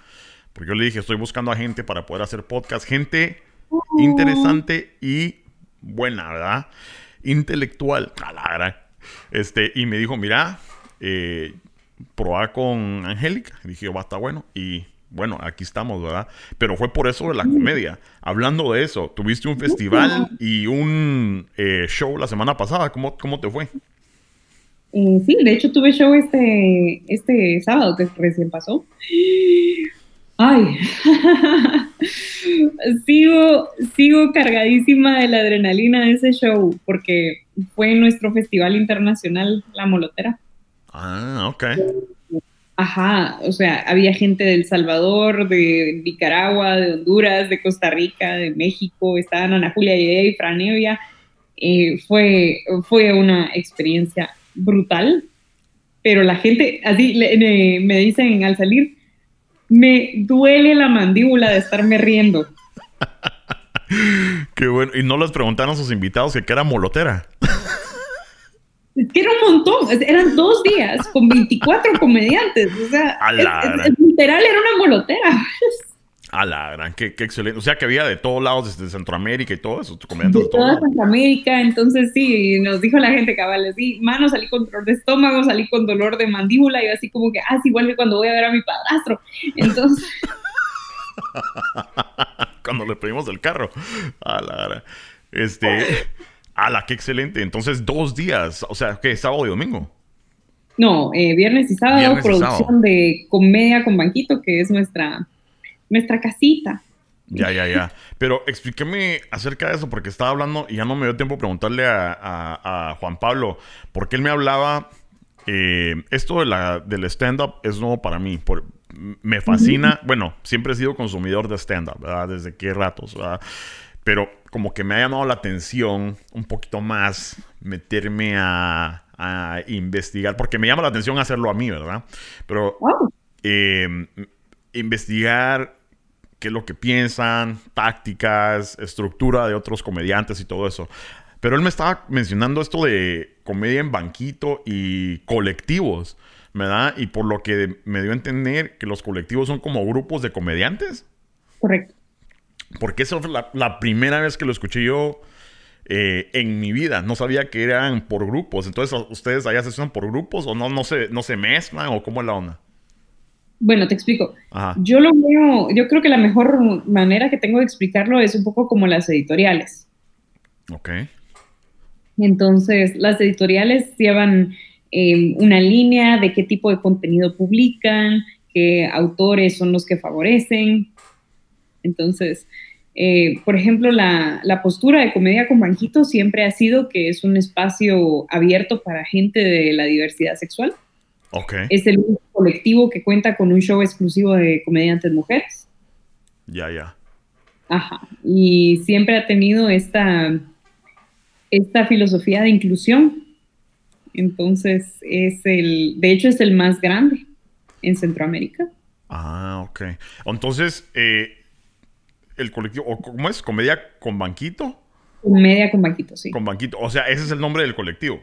S1: porque yo le dije, estoy buscando a gente para poder hacer podcast, gente interesante y buena, ¿verdad? Intelectual, a la verdad. Este, y me dijo, mira, eh, probar con Angélica. Dije, va, está bueno. Y bueno, aquí estamos, ¿verdad? Pero fue por eso de la comedia. Hablando de eso, tuviste un festival y un eh, show la semana pasada. ¿Cómo, cómo te fue?
S2: Eh, sí, de hecho tuve show este, este sábado que recién pasó. Ay, sigo, sigo cargadísima de la adrenalina de ese show porque fue nuestro festival internacional La Molotera.
S1: Ah, ok.
S2: Ajá, o sea, había gente de El Salvador, de Nicaragua, de Honduras, de Costa Rica, de México, estaban Ana Julia y Franevia. Eh, fue, fue una experiencia brutal, pero la gente, así me dicen al salir, me duele la mandíbula de estarme riendo.
S1: Qué bueno. Y no les preguntaron a sus invitados que era molotera.
S2: Que era un montón, eran dos días con 24 comediantes, o sea, literal era una molotera.
S1: A la gran, qué, excelente. O sea que había de todos lados, desde Centroamérica y todo eso, comediantes
S2: de, toda Centroamérica, entonces sí, nos dijo la gente cabal, sí, mano, salí con dolor de estómago, salí con dolor de mandíbula, y así como que, ah, igual que cuando voy a ver a mi padrastro. Entonces...
S1: cuando le pedimos el carro. A la Este... ¡Hala, qué excelente! Entonces, dos días, o sea, ¿qué? ¿Sábado y domingo?
S2: No, eh, viernes y sábado, producción de Comedia con Banquito, que es nuestra, nuestra casita.
S1: Ya, ya, ya. Pero explíqueme acerca de eso, porque estaba hablando y ya no me dio tiempo preguntarle a, Juan Pablo, porque él me hablaba, eh, esto de la, del stand-up es nuevo para mí. Por, me fascina, bueno, siempre he sido consumidor de stand-up, ¿verdad? Desde qué ratos, ¿verdad? Pero como que me ha llamado la atención un poquito más meterme a, investigar, porque me llama la atención hacerlo a mí, ¿verdad? Pero em, investigar qué es lo que piensan, tácticas, estructura de otros comediantes y todo eso. Pero él me estaba mencionando esto de comedia en banquito y colectivos, ¿verdad? Y por lo que me dio a entender que los colectivos son como grupos de comediantes.
S2: Correcto.
S1: Porque esa fue la, primera vez que lo escuché yo eh, en mi vida. No sabía que eran por grupos. Entonces, ¿ustedes allá se usan por grupos o no, no, se, no se mezclan o cómo es la onda?
S2: Bueno, te explico. Yo lo veo, yo creo que la mejor manera que tengo de explicarlo es un poco como las editoriales.
S1: Ok.
S2: Entonces, las editoriales llevan eh, una línea de qué tipo de contenido publican, qué autores son los que favorecen, entonces, eh, por ejemplo, la, postura de Comedia con Banquito siempre ha sido que es un espacio abierto para gente de la diversidad sexual.
S1: Okay.
S2: Es el único colectivo que cuenta con un show exclusivo de comediantes mujeres.
S1: Ya, ya.
S2: Ajá. Y siempre ha tenido esta, esta filosofía de inclusión. Entonces, es el, de hecho, es el más grande en Centroamérica.
S1: Ah, ok. Entonces, eh, el colectivo, o ¿cómo es? ¿Comedia con banquito?
S2: Comedia con banquito, sí.
S1: Con banquito, o sea, ese es el nombre del colectivo.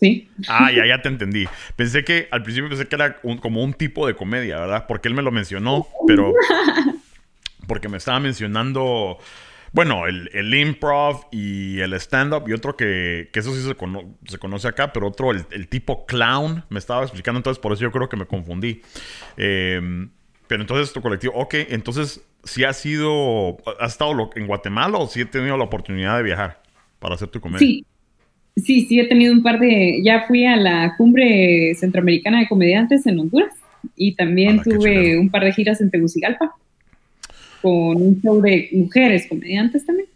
S2: Sí.
S1: Ah, ya, ya te entendí. Pensé que, al principio pensé que era como un tipo de comedia, ¿verdad? Porque él me lo mencionó, pero... Porque me estaba mencionando, bueno, el, el improv y el stand-up y otro que, que eso sí se, se, conoce acá, pero otro, el, el, tipo clown, me estaba explicando, entonces por eso yo creo que me confundí. Eh, pero entonces tu colectivo, ok, entonces si has sido, has estado en Guatemala o si he tenido la oportunidad de viajar para hacer tu comedia.
S2: Sí, sí, sí he tenido un par de, ya fui a la cumbre centroamericana de comediantes en Honduras y también tuve un par de giras en Tegucigalpa con un show de mujeres comediantes también.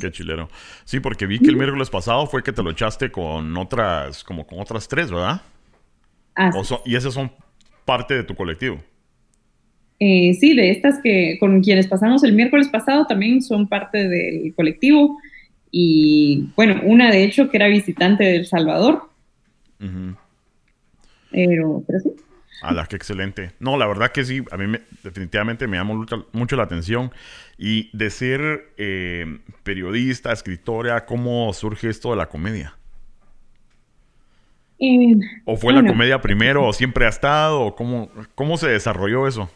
S1: Qué chilero. Sí, porque vi que el miércoles pasado fue que te lo echaste con otras, como con otras tres, ¿verdad?
S2: Ah,
S1: y esas son parte de tu colectivo.
S2: Eh, sí, de estas que con quienes pasamos el miércoles pasado también son parte del colectivo. Y bueno, una de hecho que era visitante de El Salvador. pero, pero sí.
S1: la que excelente. No, la verdad que sí, a mí definitivamente me llama mucho, la atención. Y de ser eh, periodista, escritora, ¿cómo surge esto de la comedia?
S2: Eh,
S1: ¿O fue la comedia primero o siempre ha estado? ¿O cómo, cómo se desarrolló eso?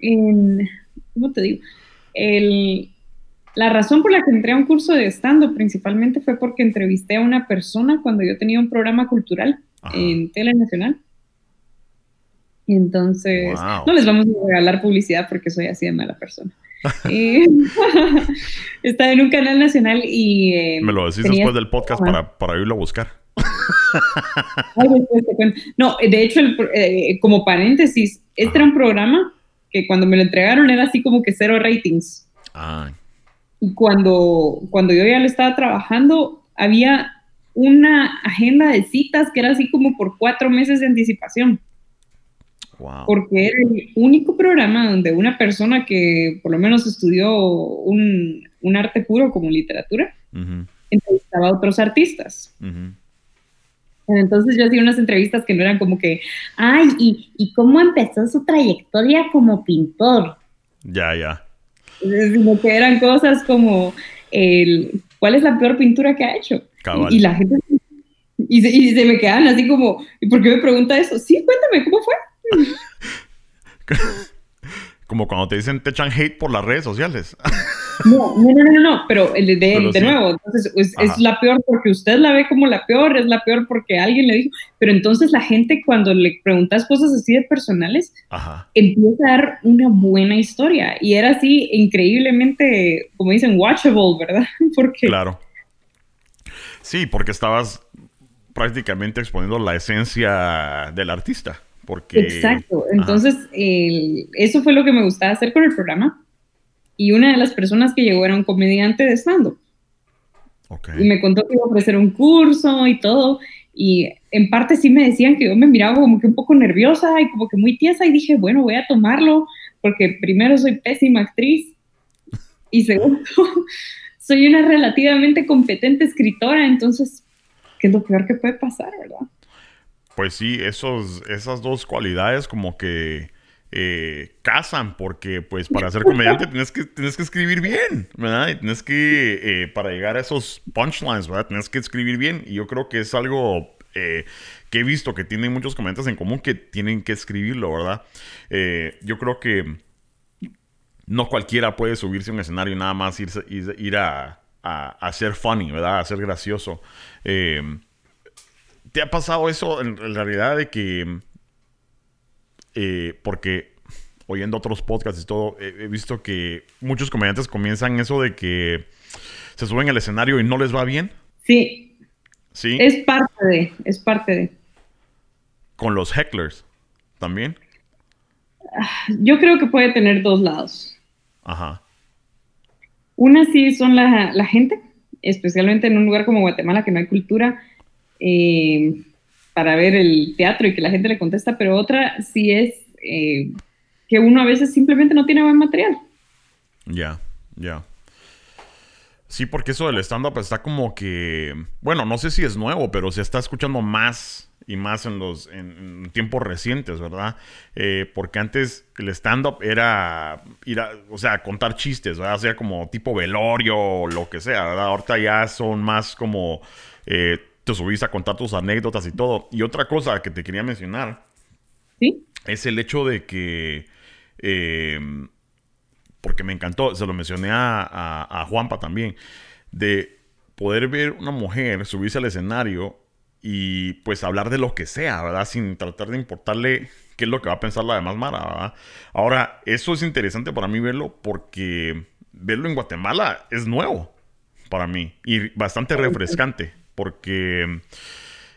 S2: En, ¿cómo te digo? El, la razón por la que entré a un curso de stand principalmente fue porque entrevisté a una persona cuando yo tenía un programa cultural en Tele Nacional. Entonces, no les vamos a regalar publicidad porque soy así de mala persona. eh, estaba en un canal nacional y...
S1: Eh, Me lo decís después del podcast para, para irlo a buscar.
S2: no, de hecho, eh, como paréntesis, este era un programa que cuando me lo entregaron era así como que cero ratings. Y cuando, cuando yo ya lo estaba trabajando, había una agenda de citas que era así como por cuatro meses de anticipación. Porque era el único programa donde una persona que por lo menos estudió un, arte puro como literatura entrevistaba a otros artistas. Entonces yo hacía unas entrevistas que no eran como que, ay, ¿y, cómo empezó su trayectoria como pintor?
S1: Ya, ya.
S2: Sino que eran cosas como, el, ¿cuál es la peor pintura que ha hecho? Y, la gente, y se, y se, me quedan así como, ¿y por qué me pregunta eso? Sí, cuéntame, ¿cómo fue?
S1: como cuando te dicen te echan hate por las redes sociales.
S2: No, no, no, no, no, pero el de, de nuevo, entonces es, la peor porque usted la ve como la peor, es la peor porque alguien le dijo, pero entonces la gente cuando le preguntas cosas así de personales, empieza a dar una buena historia y era así increíblemente, como dicen, watchable, ¿verdad? Porque...
S1: Claro. Sí, porque estabas prácticamente exponiendo la esencia del artista. Porque...
S2: Exacto. Entonces, eso fue lo que me gustaba hacer con el programa y una de las personas que llegó era un comediante de stand-up. Y me contó que iba a ofrecer un curso y todo. Y en parte sí me decían que yo me miraba como que un poco nerviosa y como que muy tiesa y dije, bueno, voy a tomarlo porque primero soy pésima actriz y segundo, soy una relativamente competente escritora, entonces, ¿qué es lo peor que puede pasar, verdad?
S1: Pues sí, esos, esas dos cualidades como que eh, casan, porque pues para ser comediante tienes que, tienes que escribir bien, ¿verdad? Y tienes que, eh, para llegar a esos punchlines, ¿verdad? Tienes que escribir bien. Y yo creo que es algo eh, que he visto que tienen muchos comediantes en común que tienen que escribirlo, ¿verdad? yo creo que no cualquiera puede subirse a un escenario y nada más ir, ir, a, a, ser funny, ¿verdad? A ser gracioso. ¿Te ha pasado eso en realidad de que eh, porque oyendo otros podcasts y todo, he visto que muchos comediantes comienzan eso de que se suben al escenario y no les va bien.
S2: Sí. Sí. Es parte de, es parte de.
S1: Con los hecklers también.
S2: Yo creo que puede tener dos lados.
S1: Ajá.
S2: Una sí son la, la gente, especialmente en un lugar como Guatemala que no hay cultura. Eh, para ver el teatro y que la gente le contesta, pero otra sí es eh, que uno a veces simplemente no tiene buen material.
S1: Ya, ya. Sí, porque eso del stand-up está como que, bueno, no sé si es nuevo, pero se está escuchando más y más en los tiempos recientes, ¿verdad? Eh, porque antes el stand-up era ir a, o sea, contar chistes, ¿verdad? O sea, como tipo velorio lo que sea, ¿verdad? Ahorita ya son más como eh, te subiste a contar tus anécdotas y todo. Y otra cosa que te quería mencionar
S2: ¿Sí?
S1: es el hecho de que, em, porque me encantó, se lo mencioné a, Juanpa también, de poder ver una mujer subirse al escenario y pues hablar de lo que sea, ¿verdad? Sin tratar de importarle qué es lo que va a pensar la demás Mara, ¿verdad? Ahora, eso es interesante para mí verlo porque verlo en Guatemala es nuevo para mí y bastante refrescante porque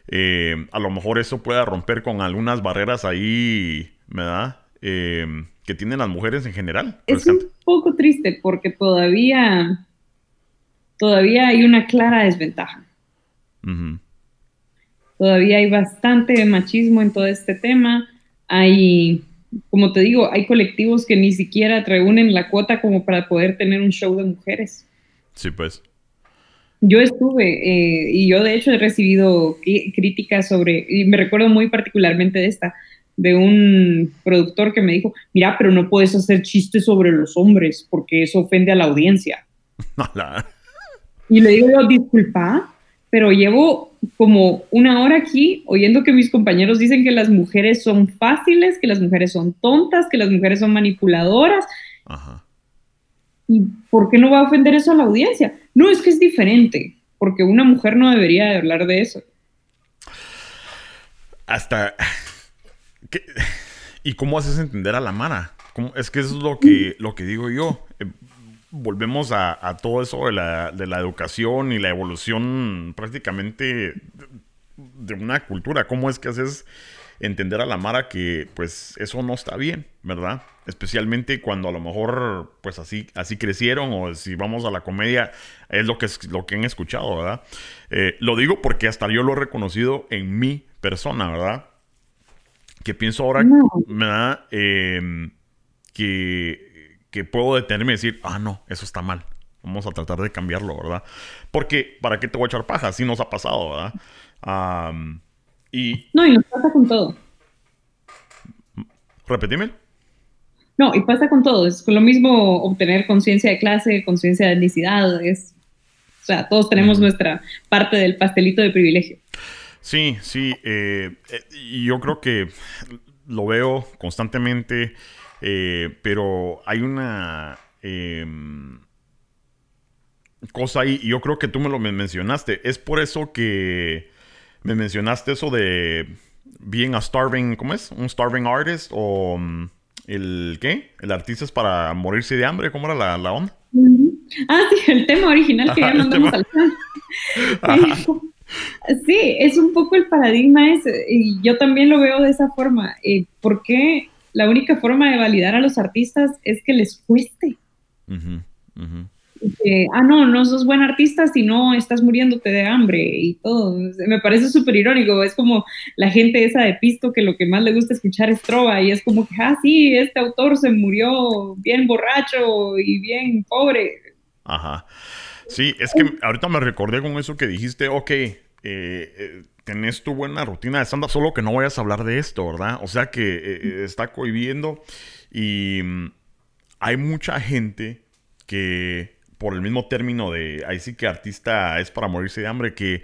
S1: eh, a lo mejor eso pueda romper con algunas barreras ahí, ¿verdad? Eh, que tienen las mujeres en general.
S2: Es un poco triste porque todavía, todavía hay una clara desventaja. Todavía hay bastante machismo en todo este tema. Hay, como te digo, hay colectivos que ni siquiera reúnen la cuota como para poder tener un show de mujeres.
S1: Sí, pues.
S2: Yo estuve eh, y yo de hecho he recibido críticas sobre, y me recuerdo muy particularmente de esta, de un productor que me dijo, mira, pero no puedes hacer chistes sobre los hombres porque eso ofende a la audiencia. y le digo yo, disculpa, pero llevo como una hora aquí oyendo que mis compañeros dicen que las mujeres son fáciles, que las mujeres son tontas, que las mujeres son manipuladoras. Ajá. ¿Y por qué no va a ofender eso a la audiencia? No, es que es diferente, porque una mujer no debería de hablar de eso.
S1: Hasta... ¿Y cómo haces entender a la Mara? Es que eso es lo que, lo que digo yo. Eh, volvemos a, todo eso de la, de la, educación y la evolución prácticamente de una cultura. ¿Cómo es que haces entender a la Mara que pues eso no está bien, ¿verdad? Especialmente cuando a lo mejor pues así, así crecieron o si vamos a la comedia es lo que, es, lo que han escuchado, ¿verdad? Eh, lo digo porque hasta yo lo he reconocido en mi persona, ¿verdad? Que pienso ahora, ¿verdad? Em, que, que puedo detenerme y decir, ah, no, eso está mal. Vamos a tratar de cambiarlo, ¿verdad? Porque, ¿para qué te voy a echar paja? Así nos ha pasado, ¿verdad?
S2: No, y nos pasa con todo.
S1: Repetime.
S2: No, y pasa con todo. Es lo mismo obtener conciencia de clase, conciencia de etnicidad. Es, o sea, todos tenemos nuestra parte del pastelito de privilegio.
S1: Sí, sí. Eh, eh, y yo creo que lo veo constantemente, eh, pero hay una em, cosa ahí, y yo creo que tú me lo mencionaste. Es por eso que me mencionaste eso de being a starving, ¿cómo es? Un starving artist o mm, el ¿qué? El artista es para morirse de hambre, ¿cómo era la, la onda?
S2: Ah, sí, el tema original que ya mandamos al Sí, es un poco el paradigma ese, y yo también lo veo de esa forma. Eh, ¿Por qué la única forma de validar a los artistas es que les cueste? Ah, no, no sos buen artista si no estás muriéndote de hambre y todo. Me parece súper irónico. Es como la gente esa de pisto que lo que más le gusta escuchar es trova y es como que, ah, sí, este autor se murió bien borracho y bien pobre.
S1: Ajá. Sí, es que ahorita me recordé con eso que dijiste, ok, eh, eh, tenés tu buena rutina de stand solo que no vayas a hablar de esto, ¿verdad? O sea que eh, está cohibiendo y mm, hay mucha gente que por el mismo término de, ahí sí que artista es para morirse de hambre, que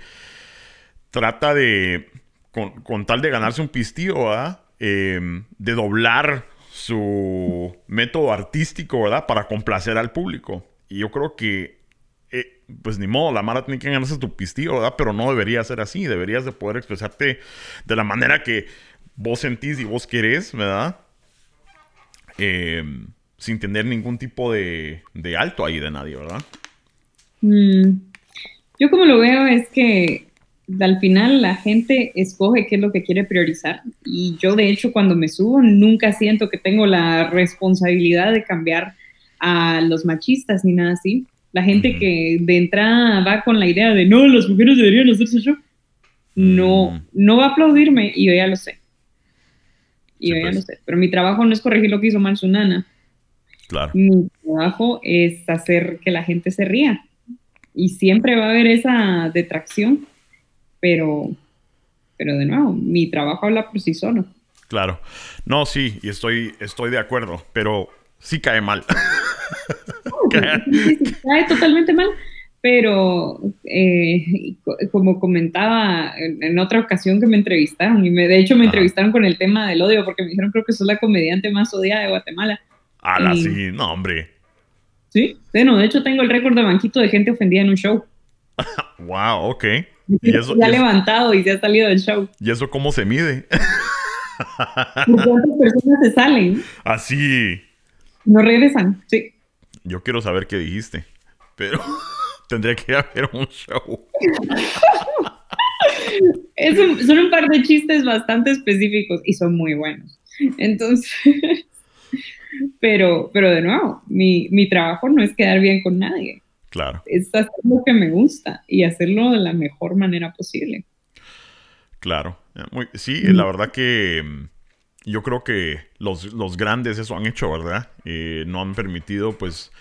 S1: trata de, con, tal de ganarse un pistillo. Em, de doblar su método artístico, ¿verdad? Para complacer al público. Y yo creo que, eh, pues ni modo, la Mara tiene que ganarse tu pistillo, ¿verdad? Pero no debería ser así. Deberías de poder expresarte de la manera que vos sentís y vos querés, ¿verdad? Eh, sin tener ningún tipo de, alto ahí de nadie, ¿verdad?
S2: Mm, yo como lo veo es que al final la gente escoge qué es lo que quiere priorizar y yo de hecho cuando me subo nunca siento que tengo la responsabilidad de cambiar a los machistas ni nada así. La gente que de entrada va con la idea de no, las mujeres deberían hacerse yo, no, mm. no va a aplaudirme y yo ya lo sé. Y yo ya lo pues. sé. Pero mi trabajo no es corregir lo que hizo mal su nana.
S1: Claro.
S2: Mi trabajo es hacer que la gente se ría. Y siempre va a haber esa detracción, pero, pero de nuevo, mi trabajo habla por sí solo.
S1: Claro. No, sí, y estoy, estoy de acuerdo, pero sí cae mal.
S2: cae totalmente mal, pero eh, como comentaba en, otra ocasión que me entrevistaron, y me, de hecho me entrevistaron con el tema del odio, porque me dijeron creo que sos la comediante más odiada de Guatemala.
S1: Ala, sí, no, hombre.
S2: Sí, bueno, de hecho tengo el récord de banquito de gente ofendida en un show.
S1: wow, ok.
S2: ¿Y eso, se ha levantado y se ha salido del show.
S1: ¿Y eso cómo se mide?
S2: ¿Cuántas personas se salen?
S1: Así.
S2: No regresan, sí.
S1: Yo quiero saber qué dijiste, pero tendría que haber un show.
S2: son un par de chistes bastante específicos y son muy buenos. Entonces, pero, pero de nuevo, mi, mi trabajo no es quedar bien con nadie.
S1: Claro.
S2: Es hacer lo que me gusta y hacerlo de la mejor manera posible.
S1: Claro. sí, la verdad que mm, yo creo que los, los grandes eso han hecho, ¿verdad? Eh, no han permitido, pues,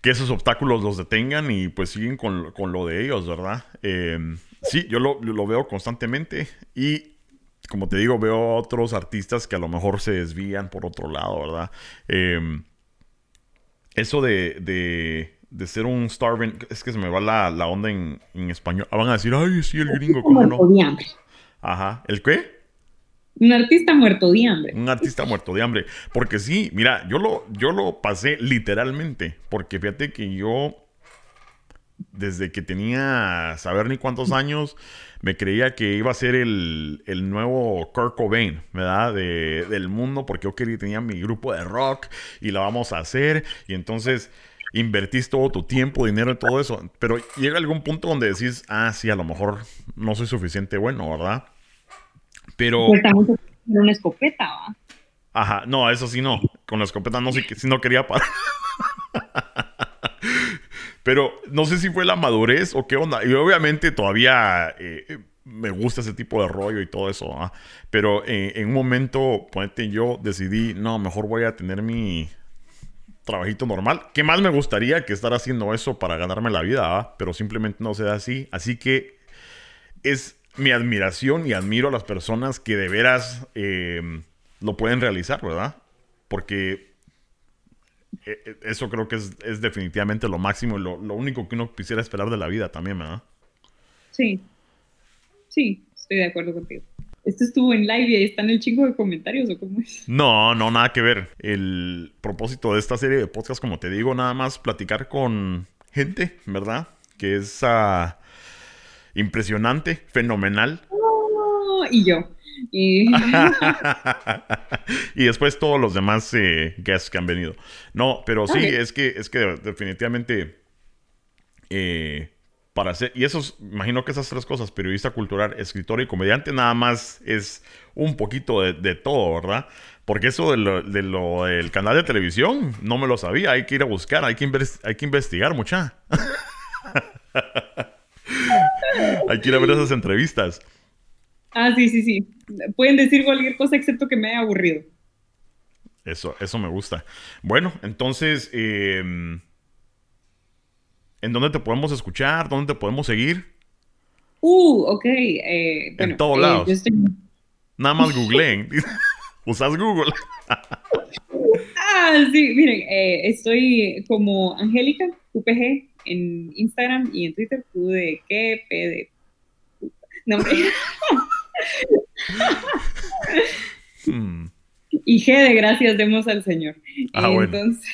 S1: que esos obstáculos los detengan y pues siguen con, con lo de ellos, ¿verdad? Eh, sí, yo lo, lo, veo constantemente y como te digo, veo otros artistas que a lo mejor se desvían por otro lado, ¿verdad? Em, eso de, de, ser un starving, es que se me va la, onda en, español. Ah, van a decir, ay, sí, el gringo, ¿cómo no?
S2: De hambre.
S1: Ajá, ¿el qué?
S2: Un artista muerto de hambre.
S1: Un artista muerto de hambre. Porque sí, mira, yo lo, yo lo pasé literalmente. Porque fíjate que yo, desde que tenía saber ni cuántos años, me creía que iba a ser el, nuevo Kurt Cobain, ¿verdad? del mundo, porque yo quería, tenía mi grupo de rock y la vamos a hacer. Y entonces invertís todo tu tiempo, dinero y todo eso. Pero llega algún punto donde decís, ah, sí, a lo mejor no soy suficiente bueno, ¿verdad? Pero...
S2: Pues una escopeta, ¿va?
S1: Ajá, no, eso sí no. Con la escopeta no, sí, sí no quería parar. Pero no sé si fue la madurez o qué onda. Y obviamente todavía eh, me gusta ese tipo de rollo y todo eso. Pero eh, en un momento, ponete, yo decidí, no, mejor voy a tener mi trabajito normal. ¿Qué más me gustaría que estar haciendo eso para ganarme la vida? Pero simplemente no se da así. Así que es mi admiración y admiro a las personas que de veras eh, lo pueden realizar, ¿verdad? Porque eso creo que es, definitivamente lo máximo y lo, único que uno quisiera esperar de la vida también, ¿verdad?
S2: Sí, sí, estoy de acuerdo contigo. ¿Esto estuvo en live y ahí están el chingo de comentarios o cómo es?
S1: No, no, nada que ver. El propósito de esta serie de podcasts, como te digo, nada más platicar con gente, ¿verdad? Que es uh, impresionante, fenomenal.
S2: Oh, y yo. Y...
S1: después todos los demás eh, guests que han venido. No, pero sí, es que, es que definitivamente eh, para hacer, y eso imagino que esas tres cosas, periodista cultural, escritor y comediante, nada más es un poquito de, todo, ¿verdad? Porque eso de lo, del canal de televisión, no me lo sabía, hay que ir a buscar, hay que, hay que investigar mucha. hay que ir a ver esas entrevistas.
S2: Ah, sí, sí, sí. Pueden decir cualquier cosa excepto que me haya aburrido.
S1: Eso, eso me gusta. Bueno, entonces, em, ¿en dónde te podemos escuchar? ¿Dónde te podemos seguir?
S2: Uh, ok. Eh,
S1: en todos eh, lados. Nada más googleen. ¿Usas Google?
S2: ah, sí, miren, eh, estoy como Angélica, UPG, en Instagram y en Twitter, Q de qué, P de... No, hmm. Y G de gracias demos al Señor. Ah, Entonces,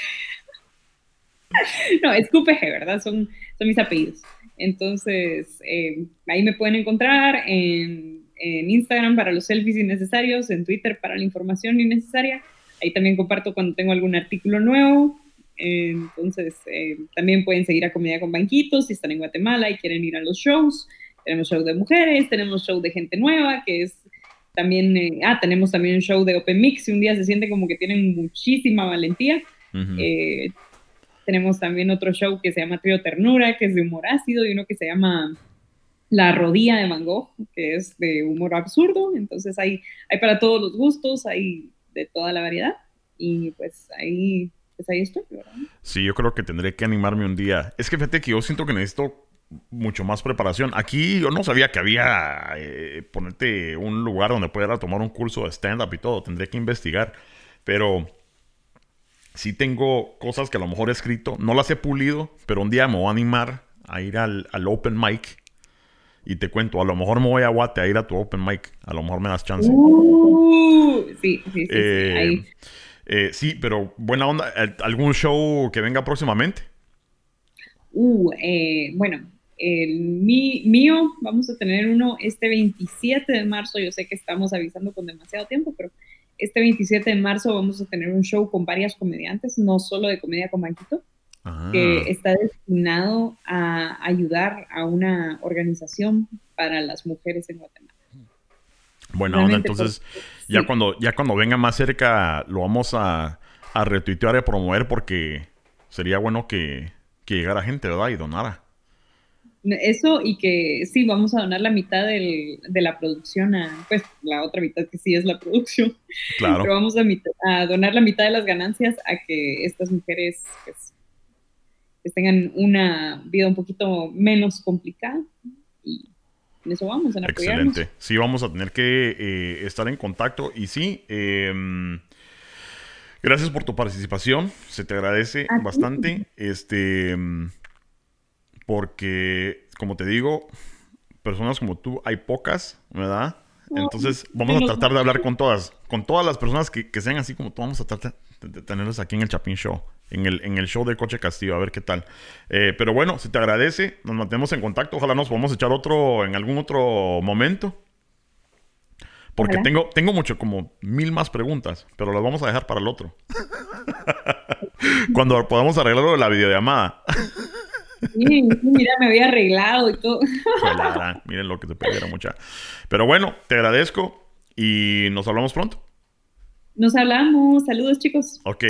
S2: no, es QPG, ¿verdad? Son, son mis apellidos. Entonces, eh, ahí me pueden encontrar en, en, Instagram para los selfies innecesarios, en Twitter para la información innecesaria. Ahí también comparto cuando tengo algún artículo nuevo. entonces, eh, también pueden seguir a Comedia con Banquitos si están en Guatemala y quieren ir a los shows. Tenemos show de mujeres, tenemos show de gente nueva, que es también, eh, ah, tenemos también un show de Open Mix, y un día se siente como que tienen muchísima valentía. Eh, tenemos también otro show que se llama Trio Ternura, que es de humor ácido, y uno que se llama La Rodilla de Mango, que es de humor absurdo. Entonces hay, hay para todos los gustos, hay de toda la variedad. Y pues ahí, pues ahí estoy, ¿verdad?
S1: Sí, yo creo que tendré que animarme un día. Es que fíjate que yo siento que necesito mucho más preparación. Aquí yo no sabía que había eh, ponerte un lugar donde pudiera tomar un curso de stand-up y todo. Tendré que investigar. Pero sí tengo cosas que a lo mejor he escrito. No las he pulido, pero un día me voy a animar a ir al, open mic. Y te cuento, a lo mejor me voy a Guate a ir a tu open mic. A lo mejor me das chance.
S2: Uh, sí, sí, sí.
S1: Eh, eh, sí, pero buena onda. ¿Algún show que venga próximamente?
S2: Uh, bueno, el mío, vamos a tener uno este 27 de marzo. Yo sé que estamos avisando con demasiado tiempo, pero este 27 de marzo vamos a tener un show con varias comediantes, no solo de comedia con banquito, ah. que está destinado a ayudar a una organización para las mujeres en Guatemala.
S1: Bueno, entonces ya cuando ya cuando venga más cerca lo vamos a, a retuitear y a promover porque sería bueno que, que llegara gente, ¿verdad? Y donara.
S2: Eso y que sí, vamos a donar la mitad del, de la producción a, pues la otra mitad que sí es la producción. Claro. Pero vamos a, donar la mitad de las ganancias a que estas mujeres pues, pues, tengan una vida un poquito menos complicada y en eso vamos, a apoyarnos. Excelente.
S1: Sí, vamos a tener que eh, estar en contacto y sí, em, gracias por tu participación, se te agradece bastante. Este em, porque, como te digo, personas como tú hay pocas, ¿verdad? Entonces vamos a tratar de hablar con todas, con todas las personas que, sean así como tú, vamos a tratar de, tenerlos aquí en el Chapin Show, en el, en el show de Coche Castillo, a ver qué tal. Eh, pero bueno, si te agradece, nos mantenemos en contacto, ojalá nos podamos echar otro en algún otro momento. Porque tengo, tengo mucho, como mil más preguntas, pero las vamos a dejar para el otro. Cuando podamos arreglarlo de la videollamada.
S2: Sí, mira, me había arreglado y todo.
S1: miren lo que te perdieron mucha. Pero bueno, te agradezco y nos hablamos pronto.
S2: Nos hablamos. Saludos, chicos.
S1: Ok.